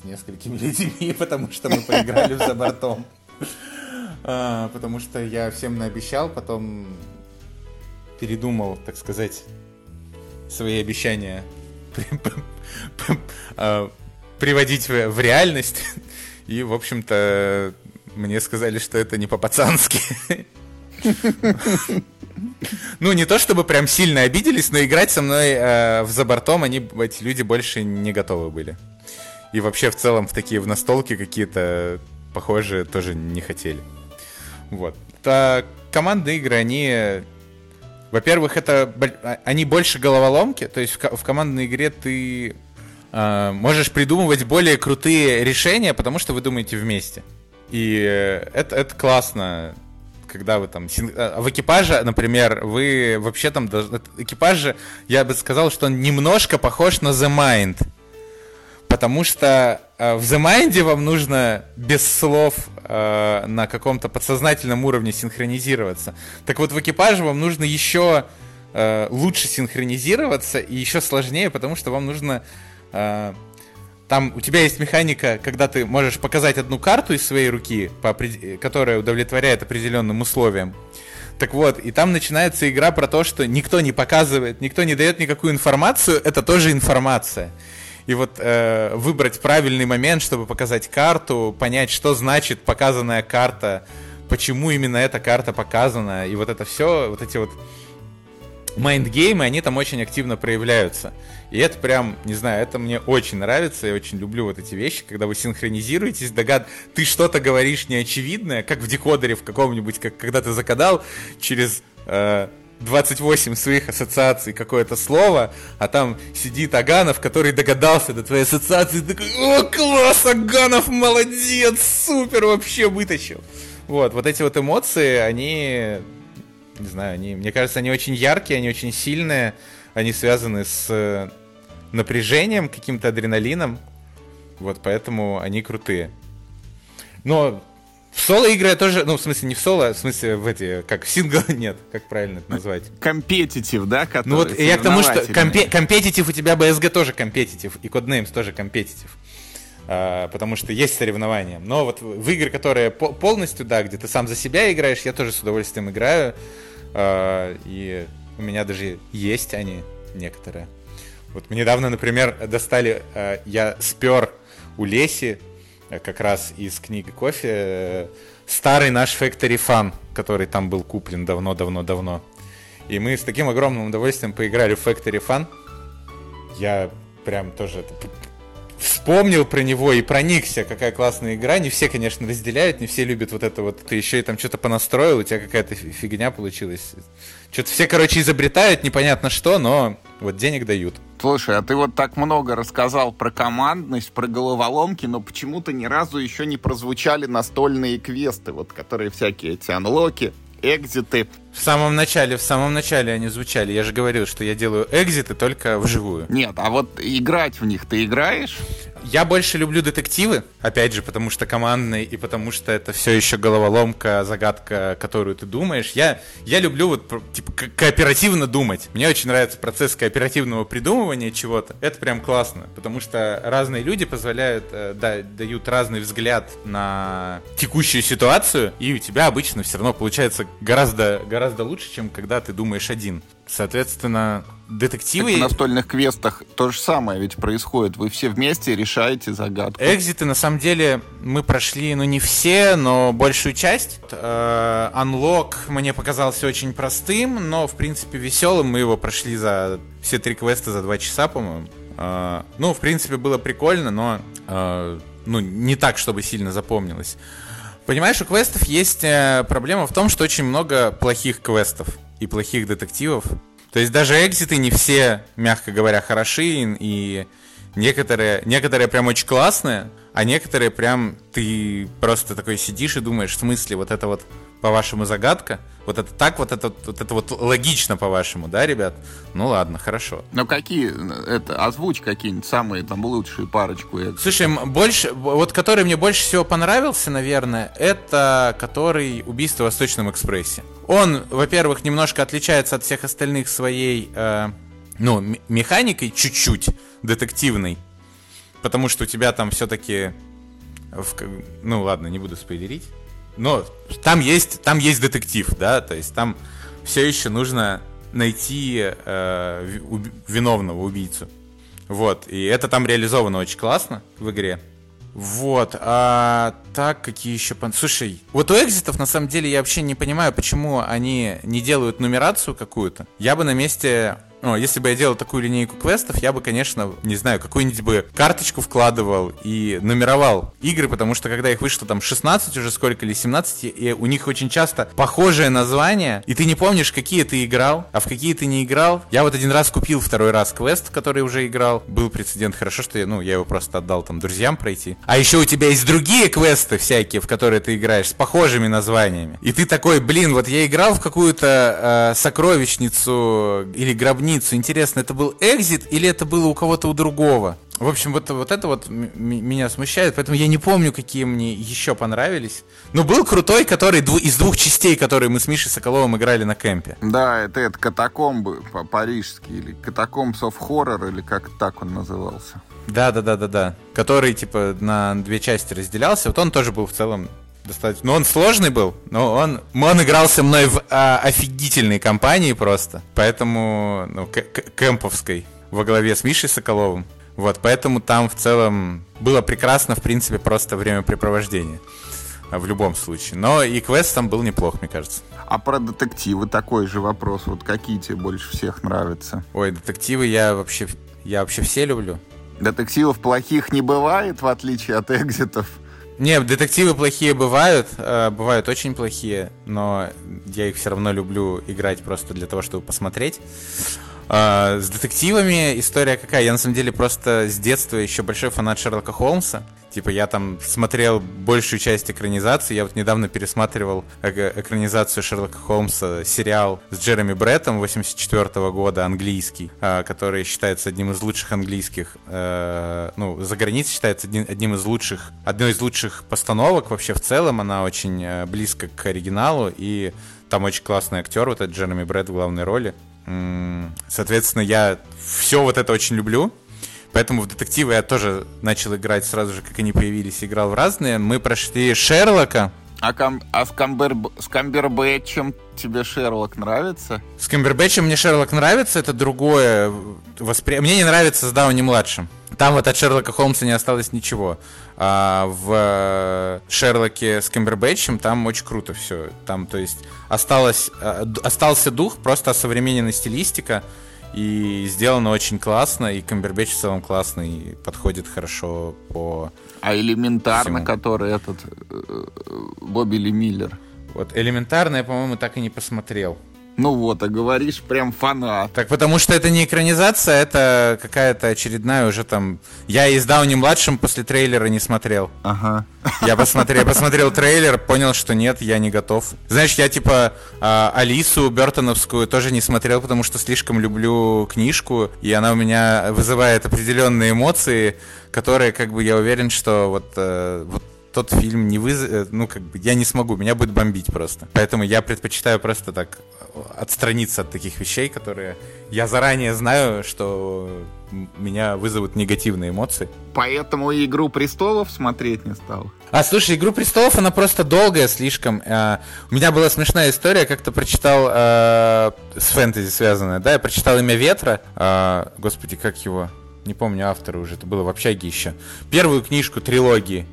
с, несколькими [LAUGHS] людьми, потому что мы поиграли за бортом. А, потому что я всем наобещал, потом передумал, так сказать, свои обещания [LAUGHS] а, приводить в, в реальность. [LAUGHS] И, в общем-то, мне сказали, что это не по-пацански. [LAUGHS] Ну, не то чтобы прям сильно обиделись, но играть со мной э, в забортом они, эти люди, больше не готовы были. И вообще, в целом, в такие в настолки какие-то похожие тоже не хотели. Вот. А командные игры, они... Во-первых, это... А, они больше головоломки, то есть в, командной игре ты можешь придумывать более крутые решения, потому что вы думаете вместе. И э, это, это классно, когда вы там... Э, в экипаже, например, вы вообще там... Экипаж же, я бы сказал, что он немножко похож на The Mind. Потому что э, в The Mind вам нужно без слов э, на каком-то подсознательном уровне синхронизироваться. Так вот в экипаже вам нужно еще э, лучше синхронизироваться и еще сложнее, потому что вам нужно... Э, там у тебя есть механика, когда ты можешь показать одну карту из своей руки, которая удовлетворяет определенным условиям. Так вот, и там начинается игра про то, что никто не показывает, никто не дает никакую информацию, это тоже информация. И вот э, выбрать правильный момент, чтобы показать карту, понять, что значит показанная карта, почему именно эта карта показана, и вот это все, вот эти вот майндгеймы, они там очень активно проявляются. И это прям, не знаю, это мне очень нравится, я очень люблю вот эти вещи, когда вы синхронизируетесь, догад... ты что-то говоришь неочевидное, как в декодере в каком-нибудь, как когда ты закадал через э, 28 своих ассоциаций какое-то слово, а там сидит Аганов, который догадался до твоей ассоциации, такой, о, класс, Аганов, молодец, супер, вообще вытащил. Вот, вот эти вот эмоции, они, не знаю, они, мне кажется, они очень яркие, они очень сильные, они связаны с э, напряжением, каким-то адреналином, вот, поэтому они крутые. Но в соло-игры я тоже, ну, в смысле, не в соло, а в смысле, в эти, как сингл, [LAUGHS] нет, как правильно это назвать? Компетитив, да? Который ну вот я к тому, что компетитив у тебя BSG тоже компетитив, и Codenames тоже компетитив. А, потому что есть соревнования. Но вот в игры, которые по полностью, да, где ты сам за себя играешь, я тоже с удовольствием играю. А, и у меня даже есть они некоторые. Вот недавно, например, достали, а, я спер у Леси Э, как раз из книги кофе э, старый наш Factory Fun, который там был куплен давно-давно-давно. И мы с таким огромным удовольствием поиграли в Factory Fun. Я прям тоже вспомнил про него и проникся, какая классная игра. Не все, конечно, разделяют, не все любят вот это вот. Ты еще и там что-то понастроил, у тебя какая-то фигня получилась. Что-то все, короче, изобретают, непонятно что, но вот денег дают. Слушай, а ты вот так много рассказал про командность, про головоломки, но почему-то ни разу еще не прозвучали настольные квесты, вот которые всякие эти анлоки, экзиты. В самом начале, в самом начале они звучали. Я же говорил, что я делаю экзиты только вживую. Нет, а вот играть в них ты играешь? Я больше люблю детективы, опять же, потому что командные и потому что это все еще головоломка, загадка, которую ты думаешь. Я, я люблю вот типа ко кооперативно думать. Мне очень нравится процесс кооперативного придумывания чего-то. Это прям классно, потому что разные люди позволяют, э, да, дают разный взгляд на текущую ситуацию, и у тебя обычно все равно получается гораздо, гораздо лучше, чем когда ты думаешь один. Соответственно, детективы... Так в настольных квестах то же самое ведь происходит. Вы все вместе решаете загадку. Экзиты, на самом деле, мы прошли, ну, не все, но большую часть. Э, Unlock мне показался очень простым, но, в принципе, веселым. Мы его прошли за все три квеста за два часа, по-моему. Э, ну, в принципе, было прикольно, но э, ну, не так, чтобы сильно запомнилось. Понимаешь, у квестов есть проблема в том, что очень много плохих квестов и плохих детективов. То есть даже экзиты не все, мягко говоря, хороши, и некоторые, некоторые прям очень классные, а некоторые прям ты просто такой сидишь и думаешь, в смысле, вот это вот по-вашему загадка? Вот это так, вот это, вот это вот логично, по-вашему, да, ребят? Ну ладно, хорошо. Ну какие, это, озвучь какие-нибудь самые там лучшие парочку. Слушай, больше, вот который мне больше всего понравился, наверное, это который «Убийство в Восточном экспрессе». Он, во-первых, немножко отличается от всех остальных своей, э, ну, механикой чуть-чуть детективной, потому что у тебя там все-таки, ну ладно, не буду спойлерить, но там есть, там есть детектив, да, то есть там все еще нужно найти э, виновного убийцу. Вот, и это там реализовано очень классно в игре. Вот, а так, какие еще... Слушай, вот у экзитов, на самом деле, я вообще не понимаю, почему они не делают нумерацию какую-то. Я бы на месте ну, если бы я делал такую линейку квестов, я бы, конечно, не знаю, какую-нибудь бы карточку вкладывал и нумеровал игры, потому что когда их вышло там 16 уже сколько или 17, и у них очень часто похожее название, и ты не помнишь, какие ты играл, а в какие ты не играл. Я вот один раз купил второй раз квест, который уже играл. Был прецедент, хорошо, что я, ну, я его просто отдал там друзьям пройти. А еще у тебя есть другие квесты всякие, в которые ты играешь, с похожими названиями. И ты такой, блин, вот я играл в какую-то э, сокровищницу или гробницу границу. Интересно, это был экзит или это было у кого-то у другого? В общем, вот, вот это вот меня смущает, поэтому я не помню, какие мне еще понравились. Но был крутой, который дву из двух частей, которые мы с Мишей Соколовым играли на кемпе. Да, это, это катакомбы парижские, или катакомбс of хоррор, или как так он назывался. Да, да, да, да, да. Который, типа, на две части разделялся. Вот он тоже был в целом достаточно. Ну, он сложный был, но он, он игрался мной в а, офигительной компании просто. Поэтому, ну, кемповской, во главе с Мишей Соколовым. Вот, поэтому там в целом было прекрасно, в принципе, просто времяпрепровождение. В любом случае. Но и квест там был неплох, мне кажется. А про детективы такой же вопрос. Вот какие тебе больше всех нравятся? Ой, детективы я вообще, я вообще все люблю. Детективов плохих не бывает, в отличие от экзитов. Не, детективы плохие бывают, э, бывают очень плохие, но я их все равно люблю играть просто для того, чтобы посмотреть. А, с детективами история какая? Я на самом деле просто с детства еще большой фанат Шерлока Холмса. Типа я там смотрел большую часть экранизации. Я вот недавно пересматривал экранизацию Шерлока Холмса, сериал с Джереми Бреттом 84 -го года, английский, а, который считается одним из лучших английских, э, ну, за границей считается одним из лучших, одной из лучших постановок вообще в целом. Она очень э, близко к оригиналу, и там очень классный актер, вот этот Джереми Бретт в главной роли. Соответственно, я все вот это очень люблю. Поэтому в детективы я тоже начал играть сразу же, как они появились, играл в разные. Мы прошли Шерлока. А, кам, а с, Камбер, с Камбербэтчем тебе Шерлок нравится? С Камбербэтчем мне Шерлок нравится, это другое восприятие. Мне не нравится с Дауни-младшим. Там вот от Шерлока Холмса не осталось ничего. А в Шерлоке с Камбербэтчем там очень круто все. Там, то есть, осталось, а, остался дух, просто осовремененная стилистика. И сделано очень классно, и Камбербэтч в целом классный, подходит хорошо по... А элементарно, всему. который этот э, Бобби Ли Миллер? Вот элементарно я, по-моему, так и не посмотрел. Ну вот, а говоришь прям фанат. Так потому что это не экранизация, это какая-то очередная уже там... Я из Дауни младшим после трейлера не смотрел. Ага. Я посмотрел, посмотрел трейлер, понял, что нет, я не готов. Знаешь, я типа а, Алису Бертоновскую тоже не смотрел, потому что слишком люблю книжку, и она у меня вызывает определенные эмоции, которые, как бы, я уверен, что вот, э, вот тот фильм не выз... Э, ну, как бы, я не смогу, меня будет бомбить просто. Поэтому я предпочитаю просто так отстраниться от таких вещей, которые я заранее знаю, что меня вызовут негативные эмоции. Поэтому «Игру престолов» смотреть не стал. А, слушай, «Игру престолов» она просто долгая слишком. А, у меня была смешная история, как-то прочитал а, с фэнтези связанная, да, я прочитал «Имя ветра», а, господи, как его, не помню автора уже, это было в общаге еще. Первую книжку трилогии,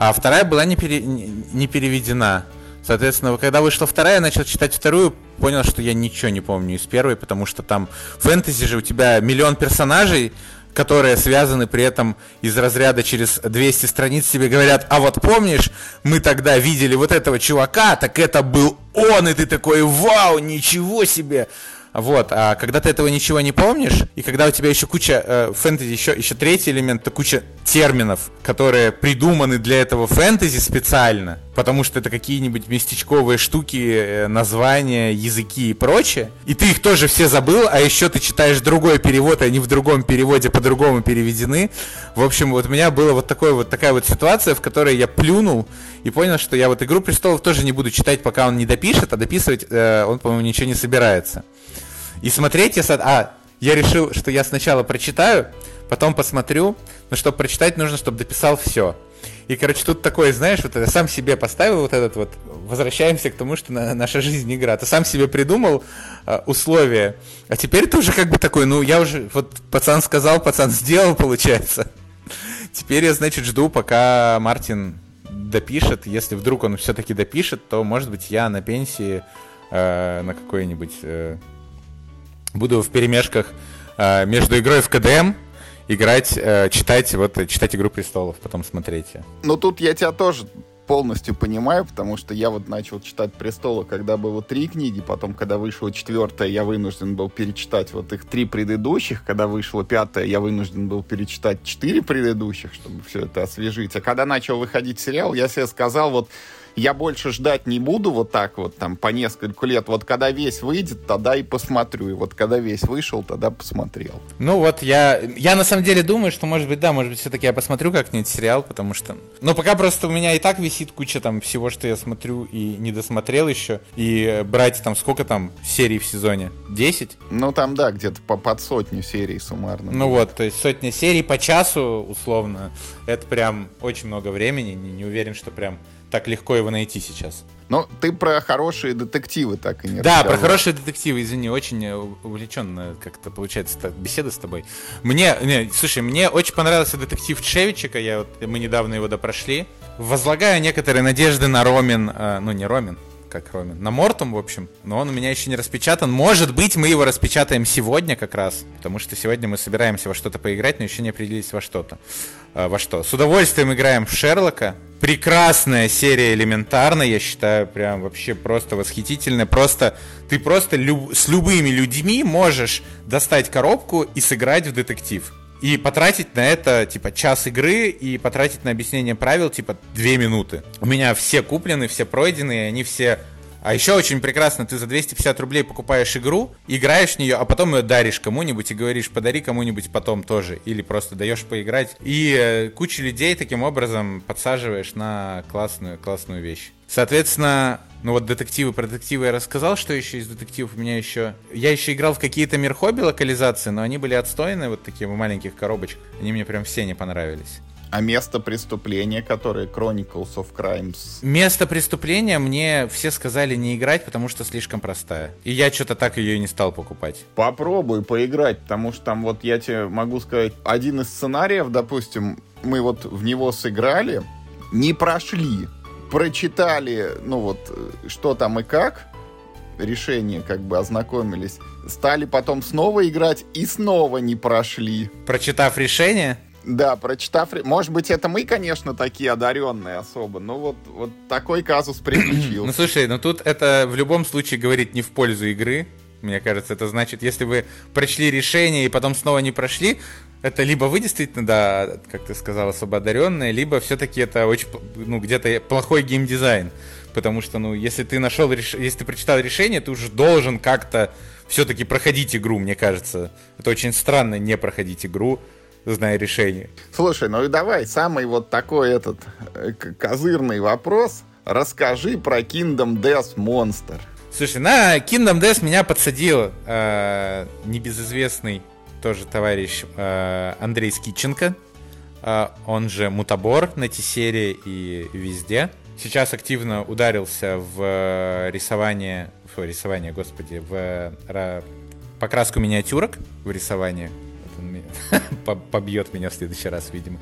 а вторая была не, пере, не переведена. Соответственно, когда вышла вторая, я начал читать вторую, понял, что я ничего не помню из первой, потому что там фэнтези же у тебя миллион персонажей, которые связаны при этом из разряда через 200 страниц тебе говорят, а вот помнишь, мы тогда видели вот этого чувака, так это был он, и ты такой, вау, ничего себе! Вот, а когда ты этого ничего не помнишь, и когда у тебя еще куча э, фэнтези, еще, еще третий элемент, то куча терминов, которые придуманы для этого фэнтези специально, потому что это какие-нибудь местечковые штуки, э, названия, языки и прочее, и ты их тоже все забыл, а еще ты читаешь другой перевод, и они в другом переводе по-другому переведены. В общем, вот у меня была вот, такой, вот такая вот ситуация, в которой я плюнул и понял, что я вот «Игру престолов» тоже не буду читать, пока он не допишет, а дописывать э, он, по-моему, ничего не собирается. И смотреть я... А, я решил, что я сначала прочитаю, потом посмотрю, но чтобы прочитать, нужно, чтобы дописал все. И, короче, тут такое, знаешь, вот я сам себе поставил вот этот вот, возвращаемся к тому, что на, наша жизнь игра. Ты сам себе придумал э, условия, а теперь ты уже как бы такой, ну, я уже, вот пацан сказал, пацан сделал, получается. Теперь я, значит, жду, пока Мартин допишет. Если вдруг он все-таки допишет, то, может быть, я на пенсии э, на какой-нибудь... Э, буду в перемешках э, между игрой в КДМ играть, э, читать, вот, читать «Игру престолов», потом смотреть. Ну, тут я тебя тоже полностью понимаю, потому что я вот начал читать «Престола», когда было три книги, потом, когда вышла четвертая, я вынужден был перечитать вот их три предыдущих, когда вышла пятая, я вынужден был перечитать четыре предыдущих, чтобы все это освежить. А когда начал выходить сериал, я себе сказал, вот я больше ждать не буду вот так вот там по нескольку лет. Вот когда весь выйдет, тогда и посмотрю. И вот когда весь вышел, тогда посмотрел. Ну вот я, я на самом деле думаю, что может быть, да, может быть, все-таки я посмотрю как-нибудь сериал, потому что... Ну пока просто у меня и так висит куча там всего, что я смотрю и не досмотрел еще. И брать там сколько там серий в сезоне? 10? Ну там, да, где-то по под сотню серий суммарно. Ну вот, то есть сотня серий по часу, условно, это прям очень много времени. Не, не уверен, что прям так легко его найти сейчас. Ну, ты про хорошие детективы так и не Да, про хорошие детективы, извини, очень э, увлеченно как-то получается так, беседа с тобой. Мне, не, слушай, мне очень понравился детектив Чевичика, я вот, мы недавно его допрошли. Возлагаю некоторые надежды на Ромин, э, ну не Ромин, как Ромин, на Мортум, в общем, но он у меня еще не распечатан. Может быть, мы его распечатаем сегодня как раз, потому что сегодня мы собираемся во что-то поиграть, но еще не определились во что-то. Э, во что? С удовольствием играем в Шерлока, прекрасная серия элементарно, я считаю, прям вообще просто восхитительная. Просто ты просто люб, с любыми людьми можешь достать коробку и сыграть в детектив. И потратить на это, типа, час игры и потратить на объяснение правил, типа, две минуты. У меня все куплены, все пройдены, и они все а еще очень прекрасно, ты за 250 рублей покупаешь игру, играешь в нее, а потом ее даришь кому-нибудь и говоришь, подари кому-нибудь потом тоже. Или просто даешь поиграть. И э, кучу людей таким образом подсаживаешь на классную, классную вещь. Соответственно, ну вот детективы, про детективы я рассказал, что еще из детективов у меня еще... Я еще играл в какие-то мир хобби локализации, но они были отстойные, вот такие в маленьких коробочках. Они мне прям все не понравились. А место преступления, которое Chronicles of Crimes? Место преступления мне все сказали не играть, потому что слишком простая. И я что-то так ее и не стал покупать. Попробуй поиграть, потому что там вот я тебе могу сказать, один из сценариев, допустим, мы вот в него сыграли, не прошли, прочитали, ну вот, что там и как, решение, как бы ознакомились, стали потом снова играть и снова не прошли. Прочитав решение? Да, прочитав... Может быть, это мы, конечно, такие одаренные особо, но вот, вот такой казус [CLEARS THROAT] приключился. ну, слушай, ну тут это в любом случае говорит не в пользу игры. Мне кажется, это значит, если вы прочли решение и потом снова не прошли, это либо вы действительно, да, как ты сказал, особо одаренные, либо все-таки это очень, ну, где-то плохой геймдизайн. Потому что, ну, если ты нашел, если ты прочитал решение, ты уже должен как-то все-таки проходить игру, мне кажется. Это очень странно не проходить игру зная решение. Слушай, ну и давай, самый вот такой этот э, козырный вопрос. Расскажи про Kingdom Death Monster. Слушай, на Kingdom Death меня подсадил э, небезызвестный тоже товарищ э, Андрей Скиченко. Э, он же Мутабор на T-серии и везде. Сейчас активно ударился в э, рисование, в рисование, господи, в э, покраску миниатюрок в рисовании [LAUGHS] побьет меня в следующий раз, видимо.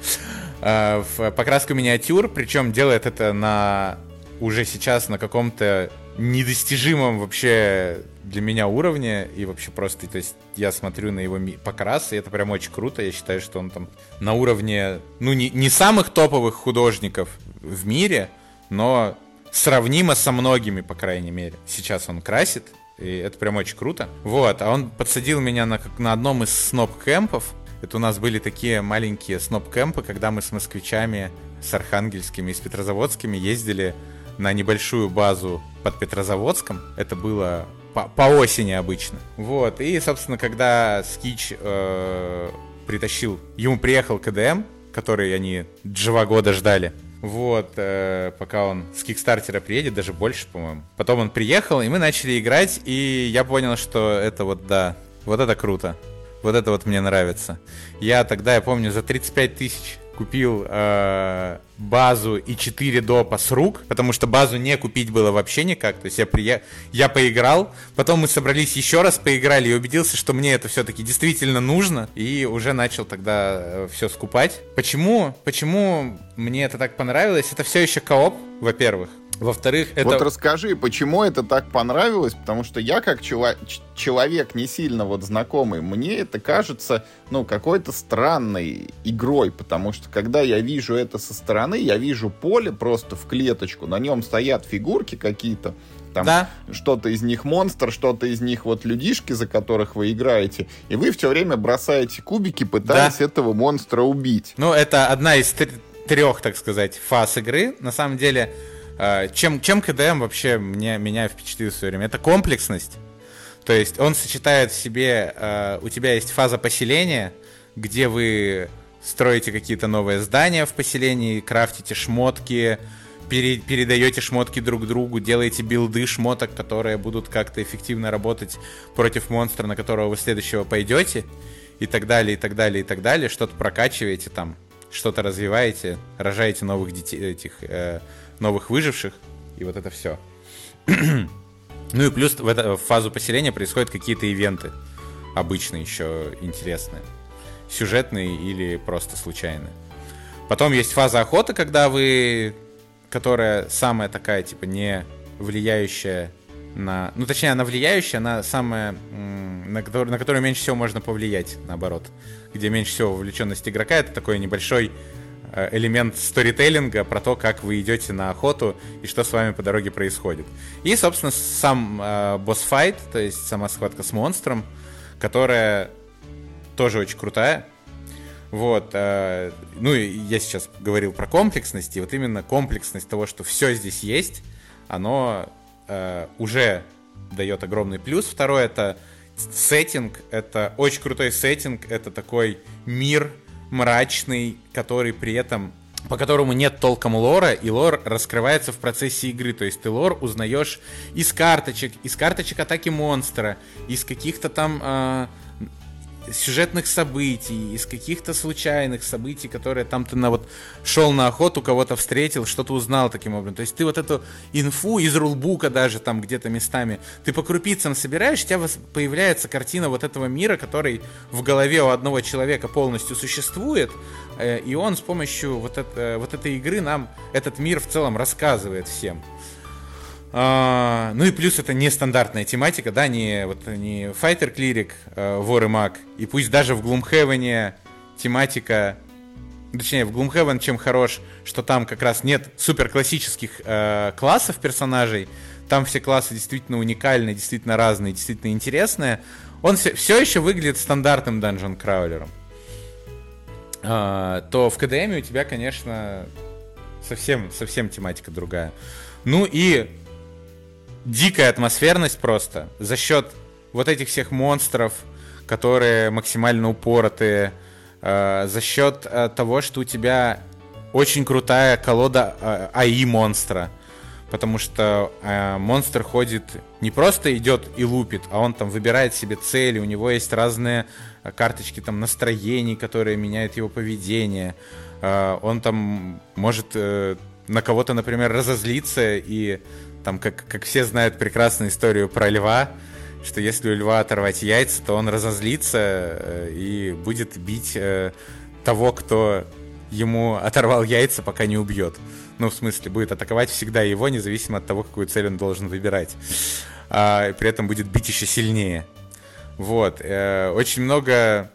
А, в покраску миниатюр, причем делает это на уже сейчас на каком-то недостижимом вообще для меня уровне и вообще просто, то есть я смотрю на его покрас, и это прям очень круто, я считаю, что он там на уровне, ну не, не самых топовых художников в мире, но сравнимо со многими, по крайней мере. Сейчас он красит, и это прям очень круто. Вот, а он подсадил меня на, на одном из сноп-кэмпов. Это у нас были такие маленькие сноп-кэмпы, когда мы с москвичами, с архангельскими и с петрозаводскими ездили на небольшую базу под Петрозаводском. Это было по, по осени обычно. Вот, и, собственно, когда Скич э, притащил, ему приехал КДМ, который они два года ждали, вот, э, пока он с Кикстартера приедет, даже больше, по-моему. Потом он приехал, и мы начали играть, и я понял, что это вот, да, вот это круто. Вот это вот мне нравится. Я тогда, я помню, за 35 тысяч купил э, базу и 4 допа с рук, потому что базу не купить было вообще никак. То есть я, при... я поиграл, потом мы собрались еще раз, поиграли и убедился, что мне это все-таки действительно нужно, и уже начал тогда э, все скупать. Почему? Почему мне это так понравилось? Это все еще кооп, во-первых. Во-вторых, это... Вот расскажи, почему это так понравилось, потому что я как чело... человек не сильно вот знакомый, мне это кажется, ну, какой-то странной игрой, потому что когда я вижу это со стороны, я вижу поле просто в клеточку, на нем стоят фигурки какие-то, там да. что-то из них монстр, что-то из них вот людишки, за которых вы играете, и вы все время бросаете кубики, пытаясь да. этого монстра убить. Ну, это одна из трех, так сказать, фаз игры. На самом деле, чем, чем КДМ вообще мне, меня впечатлил в свое время? Это комплексность. То есть он сочетает в себе, э, у тебя есть фаза поселения, где вы строите какие-то новые здания в поселении, крафтите шмотки, пере, передаете шмотки друг другу, делаете билды шмоток, которые будут как-то эффективно работать против монстра, на которого вы следующего пойдете, и так далее, и так далее, и так далее. Что-то прокачиваете там, что-то развиваете, рожаете новых детей, этих э, новых выживших, и вот это все. [CLEARS THROAT] ну и плюс в, это, в фазу поселения происходят какие-то ивенты, обычные еще интересные, сюжетные или просто случайные. Потом есть фаза охоты, когда вы которая самая такая, типа, не влияющая на... Ну, точнее, она влияющая, она самая, на, который, на которую меньше всего можно повлиять, наоборот. Где меньше всего вовлеченность игрока, это такой небольшой элемент сторителлинга про то, как вы идете на охоту и что с вами по дороге происходит. И, собственно, сам э, босс-файт, то есть сама схватка с монстром, которая тоже очень крутая. Вот, э, ну и я сейчас говорил про комплексность, и вот именно комплексность того, что все здесь есть, оно э, уже дает огромный плюс. Второе это сеттинг, это очень крутой сеттинг, это такой мир мрачный, который при этом по которому нет толком лора, и лор раскрывается в процессе игры. То есть ты лор узнаешь из карточек, из карточек атаки монстра, из каких-то там э, сюжетных событий, из каких-то случайных событий, которые там ты на вот шел на охоту, кого-то встретил, что-то узнал таким образом. То есть ты вот эту инфу из рулбука даже там где-то местами, ты по крупицам собираешь, у тебя появляется картина вот этого мира, который в голове у одного человека полностью существует, э, и он с помощью вот, это, вот этой игры нам этот мир в целом рассказывает всем. А, ну и плюс это нестандартная тематика, да, не, вот, не Fighter Cleric, а, вор и маг. И пусть даже в Gloomhaven тематика, точнее, в Gloomhaven чем хорош, что там как раз нет супер классических э, классов персонажей, там все классы действительно уникальные, действительно разные, действительно интересные. Он все, все еще выглядит стандартным данжен краулером. Э, то в КДМ у тебя, конечно, совсем, совсем тематика другая. Ну и дикая атмосферность просто за счет вот этих всех монстров, которые максимально упоротые, э, за счет э, того, что у тебя очень крутая колода э, АИ монстра. Потому что э, монстр ходит, не просто идет и лупит, а он там выбирает себе цели, у него есть разные э, карточки там настроений, которые меняют его поведение. Э, он там может э, на кого-то, например, разозлиться и там, как, как все знают прекрасную историю про льва, что если у льва оторвать яйца, то он разозлится э, и будет бить э, того, кто ему оторвал яйца, пока не убьет. Ну, в смысле, будет атаковать всегда его, независимо от того, какую цель он должен выбирать. А, при этом будет бить еще сильнее. Вот. Э, очень много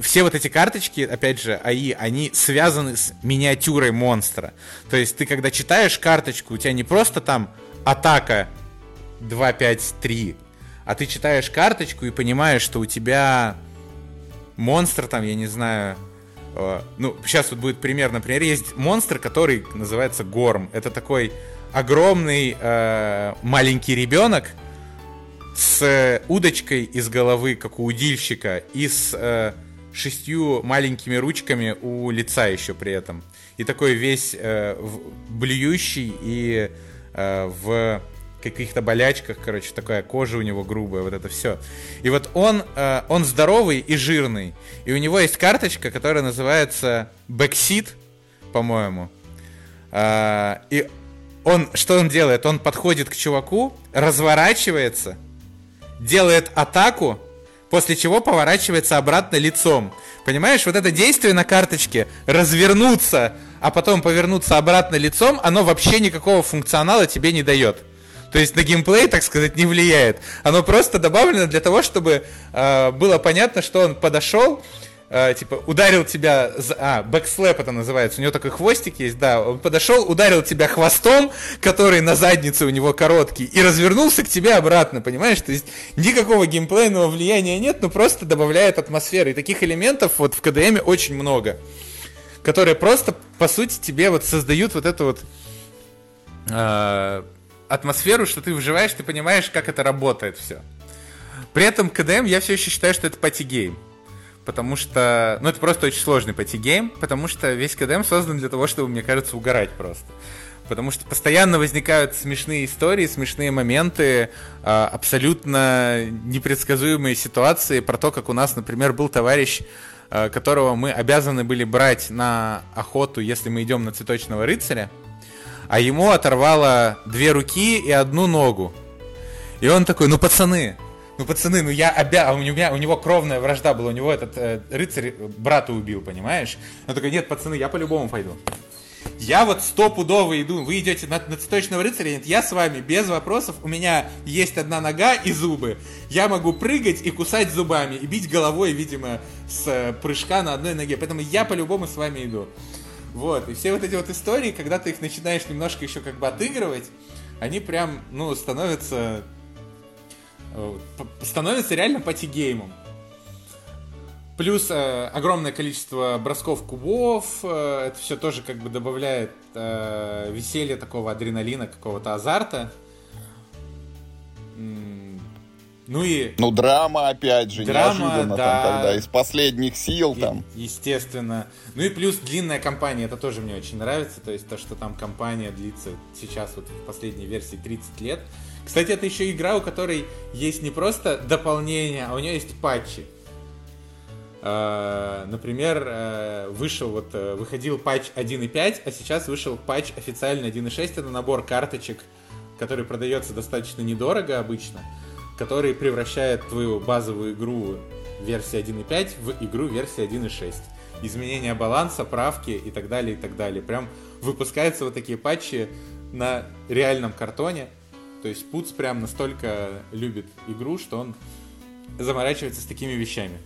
все вот эти карточки, опять же, АИ, они связаны с миниатюрой монстра. То есть ты, когда читаешь карточку, у тебя не просто там атака 2, 5, 3, а ты читаешь карточку и понимаешь, что у тебя монстр там, я не знаю, э, ну, сейчас вот будет пример, например, есть монстр, который называется Горм. Это такой огромный э, маленький ребенок с удочкой из головы, как у удильщика, и с э, шестью маленькими ручками у лица еще при этом. И такой весь э, блюющий и э, в каких-то болячках, короче, такая кожа у него грубая, вот это все. И вот он, э, он здоровый и жирный. И у него есть карточка, которая называется Backseat, по-моему. Э, и он, что он делает? Он подходит к чуваку, разворачивается, делает атаку, после чего поворачивается обратно лицом. Понимаешь, вот это действие на карточке, развернуться, а потом повернуться обратно лицом, оно вообще никакого функционала тебе не дает. То есть на геймплей, так сказать, не влияет. Оно просто добавлено для того, чтобы э, было понятно, что он подошел, э, типа, ударил тебя, за... а, backslap это называется, у него такой хвостик есть, да, он подошел, ударил тебя хвостом, который на заднице у него короткий, и развернулся к тебе обратно, понимаешь? То есть никакого геймплейного влияния нет, но просто добавляет атмосферы. И таких элементов вот в КДМе очень много, которые просто, по сути, тебе вот создают вот эту вот э, атмосферу, что ты выживаешь, ты понимаешь, как это работает все. При этом КДМ я все еще считаю, что это party game. Потому что, ну это просто очень сложный party game, потому что весь КДМ создан для того, чтобы, мне кажется, угорать просто. Потому что постоянно возникают смешные истории, смешные моменты, а, абсолютно непредсказуемые ситуации про то, как у нас, например, был товарищ, а, которого мы обязаны были брать на охоту, если мы идем на цветочного рыцаря, а ему оторвало две руки и одну ногу. И он такой, ну пацаны, ну пацаны, ну я обя... у, меня, у него кровная вражда была, у него этот э, рыцарь брата убил, понимаешь? Он такой, нет, пацаны, я по-любому пойду. Я вот стопудово иду, вы идете на, на цветочного рыцаря, нет, я с вами без вопросов, у меня есть одна нога и зубы. Я могу прыгать и кусать зубами, и бить головой, видимо, с э, прыжка на одной ноге. Поэтому я по-любому с вами иду. Вот, и все вот эти вот истории, когда ты их начинаешь немножко еще как бы отыгрывать, они прям, ну, становятся э, становятся реально пати-геймом. Плюс э, огромное количество бросков кубов, э, это все тоже как бы добавляет э, веселья такого адреналина, какого-то азарта. Ну и... Ну, драма, опять же, драма, неожиданно, да, там, когда из последних сил и, там. Естественно. Ну и плюс длинная кампания, это тоже мне очень нравится, то есть то, что там кампания длится сейчас вот в последней версии 30 лет. Кстати, это еще игра, у которой есть не просто дополнение, а у нее есть патчи. Э, например, э, вышел вот, э, выходил патч 1.5, а сейчас вышел патч официально 1.6. Это набор карточек, который продается достаточно недорого обычно, который превращает твою базовую игру версии 1.5 в игру версии 1.6. Изменение баланса, правки и так далее, и так далее. Прям выпускаются вот такие патчи на реальном картоне. То есть Пуц прям настолько любит игру, что он заморачивается с такими вещами.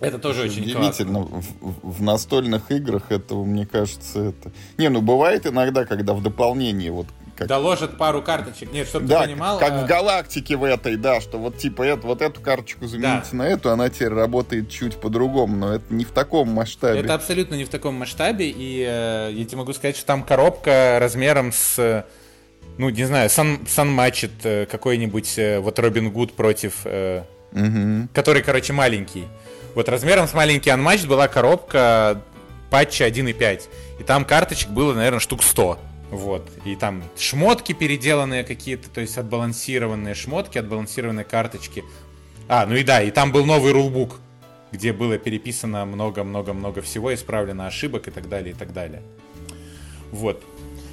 Это тоже очень удивительно. В, в настольных играх этого, мне кажется, это... Не, ну бывает иногда, когда в дополнении вот как... Доложат пару карточек. Нет, чтобы да, ты понимал. Как а... в галактике в этой, да, что вот типа это, вот эту карточку замените да. на эту, она теперь работает чуть по-другому, но это не в таком масштабе. Это абсолютно не в таком масштабе, и э, я тебе могу сказать, что там коробка размером с, ну, не знаю, сан, санмачет э, какой-нибудь, э, вот Робин Гуд против, угу. который, короче, маленький. Вот размером с маленький Unmatched была коробка патча 1.5. И там карточек было, наверное, штук 100. Вот. И там шмотки переделанные какие-то, то есть отбалансированные шмотки, отбалансированные карточки. А, ну и да, и там был новый рулбук, где было переписано много-много-много всего, исправлено ошибок и так далее, и так далее. Вот.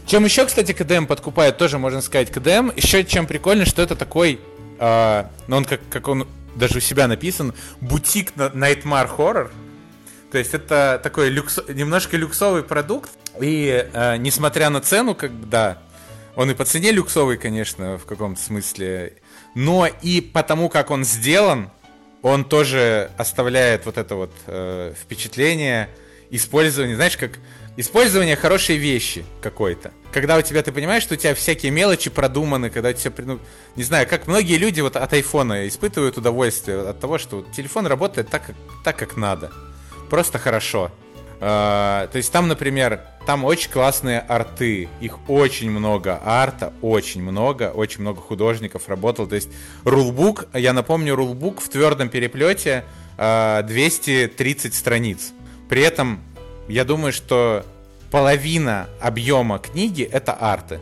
Чем еще, кстати, КДМ подкупает, тоже можно сказать, КДМ. Еще чем прикольно, что это такой, э, ну он как, как он даже у себя написан, бутик Nightmare Horror. То есть это такой люкс, немножко люксовый продукт. И э, несмотря на цену, как бы, да, он и по цене люксовый, конечно, в каком-то смысле. Но и потому, как он сделан, он тоже оставляет вот это вот э, впечатление использования, знаешь, как Использование хорошей вещи какой-то. Когда у тебя, ты понимаешь, что у тебя всякие мелочи продуманы, когда у тебя, ну, не знаю, как многие люди вот от айфона испытывают удовольствие от того, что телефон работает так, так, как надо. Просто хорошо. Uh, то есть там, например, там очень классные арты, их очень много, арта очень много, очень много художников работал. То есть рулбук, я напомню, рулбук в твердом переплете uh, 230 страниц. При этом я думаю, что половина объема книги это арты,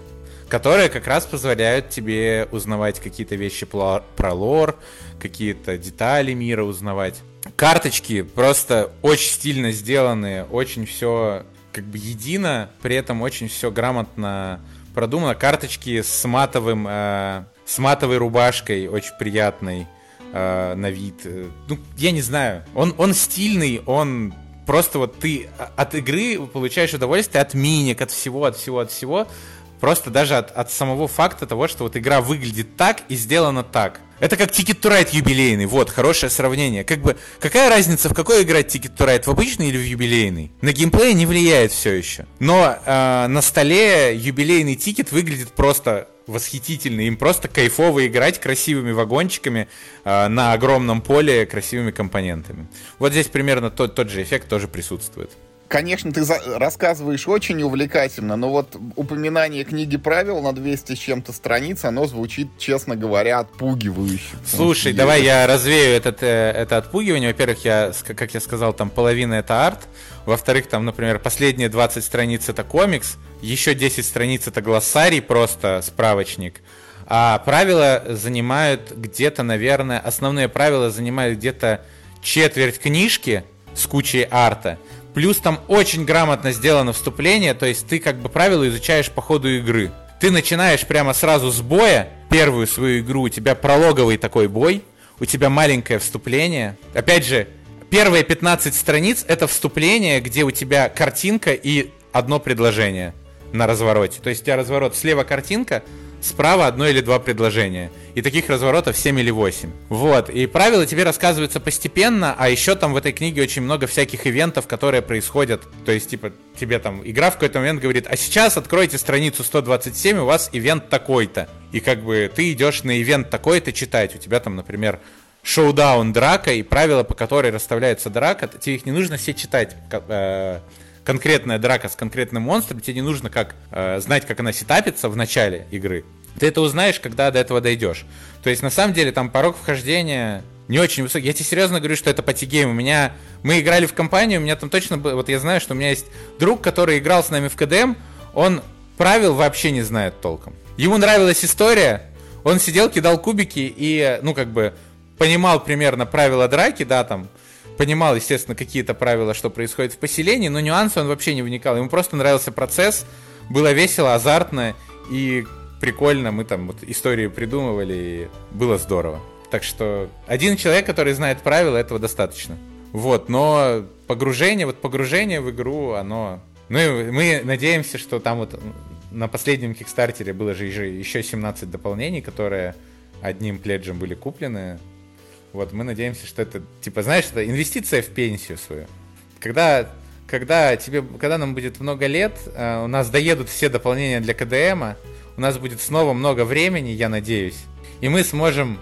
которые как раз позволяют тебе узнавать какие-то вещи про лор, какие-то детали мира узнавать. Карточки просто очень стильно сделанные, очень все как бы едино, при этом очень все грамотно продумано. Карточки с матовым, э, с матовой рубашкой, очень приятной э, на вид. Ну, я не знаю. Он, он стильный, он просто вот ты от игры получаешь удовольствие, от миник, от всего, от всего, от всего. Просто даже от, от самого факта того, что вот игра выглядит так и сделана так. Это как Ticket to Ride юбилейный. Вот, хорошее сравнение. Как бы, какая разница, в какой играть Ticket to Ride, в обычный или в юбилейный? На геймплей не влияет все еще. Но э, на столе юбилейный тикет выглядит просто восхитительно. Им просто кайфово играть красивыми вагончиками э, на огромном поле, красивыми компонентами. Вот здесь примерно тот, тот же эффект тоже присутствует. Конечно, ты за... рассказываешь очень увлекательно, но вот упоминание книги правил на 200 с чем-то страниц, оно звучит, честно говоря, отпугивающе. Слушай, давай я развею этот, э, это отпугивание. Во-первых, я, как я сказал, там половина это арт. Во-вторых, там, например, последние 20 страниц это комикс, еще 10 страниц это глоссарий, просто справочник. А правила занимают где-то, наверное, основные правила занимают где-то четверть книжки с кучей арта. Плюс там очень грамотно сделано вступление, то есть ты как бы правила изучаешь по ходу игры. Ты начинаешь прямо сразу с боя, первую свою игру, у тебя прологовый такой бой, у тебя маленькое вступление. Опять же, первые 15 страниц это вступление, где у тебя картинка и одно предложение на развороте. То есть у тебя разворот слева картинка, справа одно или два предложения. И таких разворотов 7 или 8. Вот, и правила тебе рассказываются постепенно, а еще там в этой книге очень много всяких ивентов, которые происходят. То есть, типа, тебе там игра в какой-то момент говорит, а сейчас откройте страницу 127, у вас ивент такой-то. И как бы ты идешь на ивент такой-то читать. У тебя там, например, шоу-даун драка и правила, по которой расставляется драка, тебе их не нужно все читать. Конкретная драка с конкретным монстром, тебе не нужно как э, знать, как она сетапится в начале игры. Ты это узнаешь, когда до этого дойдешь. То есть, на самом деле, там порог вхождения не очень высокий. Я тебе серьезно говорю, что это патигейм. У меня... Мы играли в компанию, у меня там точно было... Вот я знаю, что у меня есть друг, который играл с нами в КДМ, он правил вообще не знает толком. Ему нравилась история, он сидел, кидал кубики и, ну, как бы, понимал примерно правила драки, да, там, понимал, естественно, какие-то правила, что происходит в поселении, но нюансы он вообще не вникал. Ему просто нравился процесс, было весело, азартно и прикольно. Мы там вот истории придумывали, и было здорово. Так что один человек, который знает правила, этого достаточно. Вот, но погружение, вот погружение в игру, оно... Ну, мы надеемся, что там вот на последнем Кикстартере было же еще 17 дополнений, которые одним пледжем были куплены. Вот, мы надеемся, что это, типа, знаешь, это инвестиция в пенсию свою. Когда, когда, тебе, когда нам будет много лет, э, у нас доедут все дополнения для КДМа, у нас будет снова много времени, я надеюсь, и мы сможем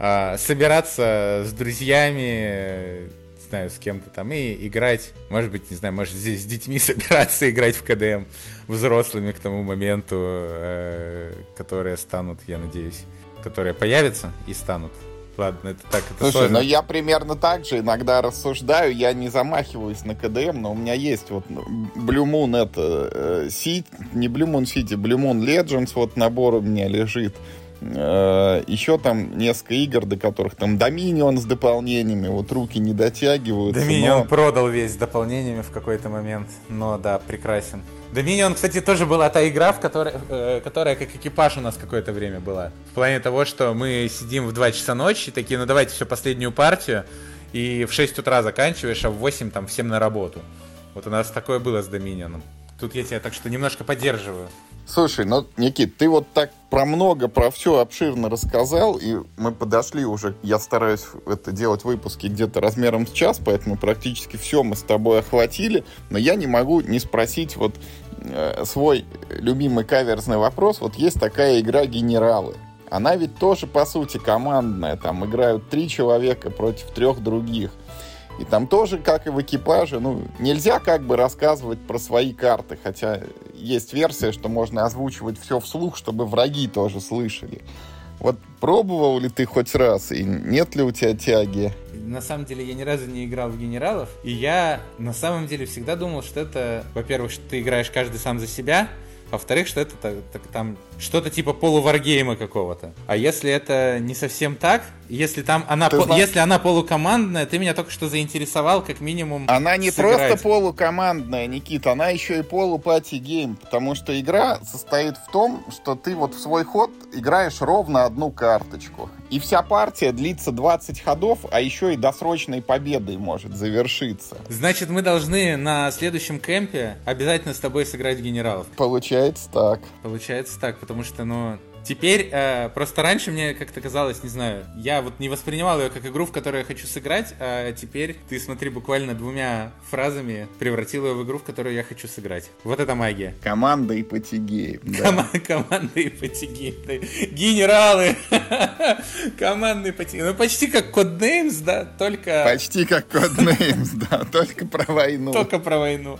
э, собираться с друзьями, не знаю, с кем-то там, и играть, может быть, не знаю, может здесь с детьми [LAUGHS] собираться играть в КДМ взрослыми к тому моменту, э, которые станут, я надеюсь, которые появятся и станут. Ладно, это так, это Слушай, сложно. но я примерно так же иногда рассуждаю, я не замахиваюсь на КДМ, но у меня есть вот Blue Moon это э, City, не Blue Moon City, Blue Moon Legends, вот набор у меня лежит. Э, еще там несколько игр, до которых там Dominion с дополнениями, вот руки не дотягиваются. Dominion но... продал весь с дополнениями в какой-то момент, но да, прекрасен. Доминион, кстати, тоже была та игра, в которой, э, которая как экипаж у нас какое-то время была. В плане того, что мы сидим в 2 часа ночи, такие, ну давайте все последнюю партию, и в 6 утра заканчиваешь, а в 8 там всем на работу. Вот у нас такое было с Доминионом. Тут я тебя так что немножко поддерживаю. Слушай, ну, Никит, ты вот так про много, про все обширно рассказал, и мы подошли уже, я стараюсь это делать выпуски где-то размером с час, поэтому практически все мы с тобой охватили, но я не могу не спросить вот э, свой любимый каверзный вопрос. Вот есть такая игра «Генералы». Она ведь тоже, по сути, командная. Там играют три человека против трех других. И там тоже, как и в экипаже, ну, нельзя как бы рассказывать про свои карты, хотя есть версия, что можно озвучивать все вслух, чтобы враги тоже слышали. Вот пробовал ли ты хоть раз, и нет ли у тебя тяги? На самом деле я ни разу не играл в генералов, и я на самом деле всегда думал, что это, во-первых, что ты играешь каждый сам за себя, во-вторых, что это так, так, там что-то типа полуваргейма какого-то. А если это не совсем так, если там она, по, знаешь... если она полукомандная, ты меня только что заинтересовал, как минимум. Она не сыграть. просто полукомандная, Никита, она еще и полупати гейм, потому что игра состоит в том, что ты вот в свой ход играешь ровно одну карточку. И вся партия длится 20 ходов, а еще и досрочной победой может завершиться. Значит, мы должны на следующем кемпе обязательно с тобой сыграть генералов. Получается так. Получается так, потому что, ну, Теперь, э, просто раньше мне как-то казалось, не знаю, я вот не воспринимал ее как игру, в которую я хочу сыграть, а теперь ты, смотри, буквально двумя фразами превратил ее в игру, в которую я хочу сыграть. Вот это магия. Команда и потягей. Да. команда и потягей. Генералы! [LAUGHS] Командные потягей. Ну, почти как Codenames, да, только... Почти как Codenames, да, только про войну. Только про войну.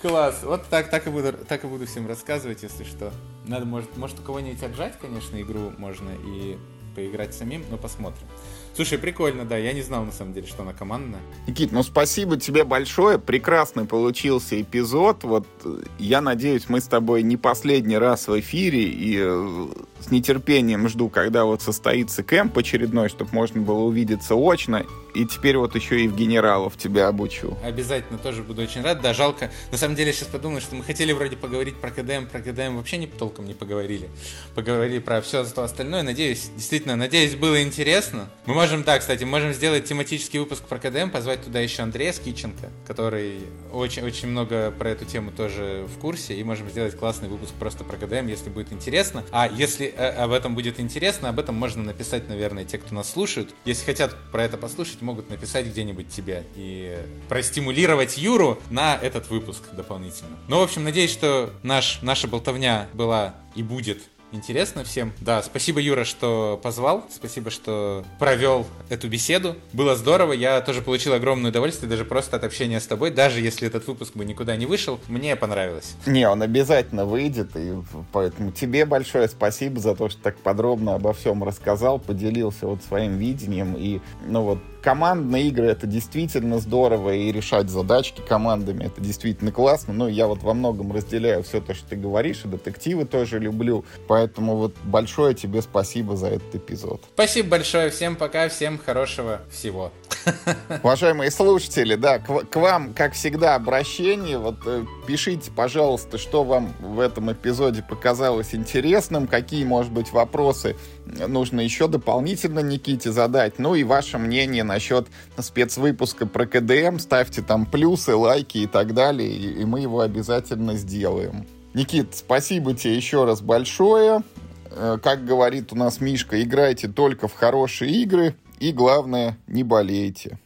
Класс. Вот так, так, и буду, так и буду всем рассказывать, если что. Надо, может, может у кого-нибудь отжать, конечно, игру можно и поиграть самим, но посмотрим. Слушай, прикольно, да, я не знал на самом деле, что она командная. Никит, ну спасибо тебе большое, прекрасный получился эпизод. Вот я надеюсь, мы с тобой не последний раз в эфире и э, с нетерпением жду, когда вот состоится кемп очередной, чтобы можно было увидеться очно. И теперь вот еще и в генералов тебя обучу. Обязательно тоже буду очень рад. Да, жалко. На самом деле, я сейчас подумал, что мы хотели вроде поговорить про КДМ, про КДМ вообще не толком не поговорили. Поговорили про все остальное. Надеюсь, действительно, надеюсь, было интересно. Мы можем, да, кстати, можем сделать тематический выпуск про КДМ, позвать туда еще Андрея Скиченко, который очень, очень много про эту тему тоже в курсе, и можем сделать классный выпуск просто про КДМ, если будет интересно. А если э, об этом будет интересно, об этом можно написать, наверное, те, кто нас слушают. Если хотят про это послушать, могут написать где-нибудь тебе и простимулировать Юру на этот выпуск дополнительно. Ну, в общем, надеюсь, что наш, наша болтовня была и будет интересно всем. Да, спасибо, Юра, что позвал. Спасибо, что провел эту беседу. Было здорово. Я тоже получил огромное удовольствие даже просто от общения с тобой. Даже если этот выпуск бы никуда не вышел, мне понравилось. Не, он обязательно выйдет. И поэтому тебе большое спасибо за то, что так подробно обо всем рассказал, поделился вот своим видением. И, ну вот, командные игры это действительно здорово, и решать задачки командами это действительно классно. Ну, я вот во многом разделяю все то, что ты говоришь, и детективы тоже люблю. Поэтому вот большое тебе спасибо за этот эпизод. Спасибо большое, всем пока, всем хорошего всего. [LAUGHS] Уважаемые слушатели, да, к, к вам, как всегда, обращение. Вот э, пишите, пожалуйста, что вам в этом эпизоде показалось интересным, какие, может быть, вопросы нужно еще дополнительно Никите задать. Ну и ваше мнение насчет спецвыпуска про КДМ. Ставьте там плюсы, лайки и так далее, и, мы его обязательно сделаем. Никит, спасибо тебе еще раз большое. Э, как говорит у нас Мишка, играйте только в хорошие игры и, главное, не болейте.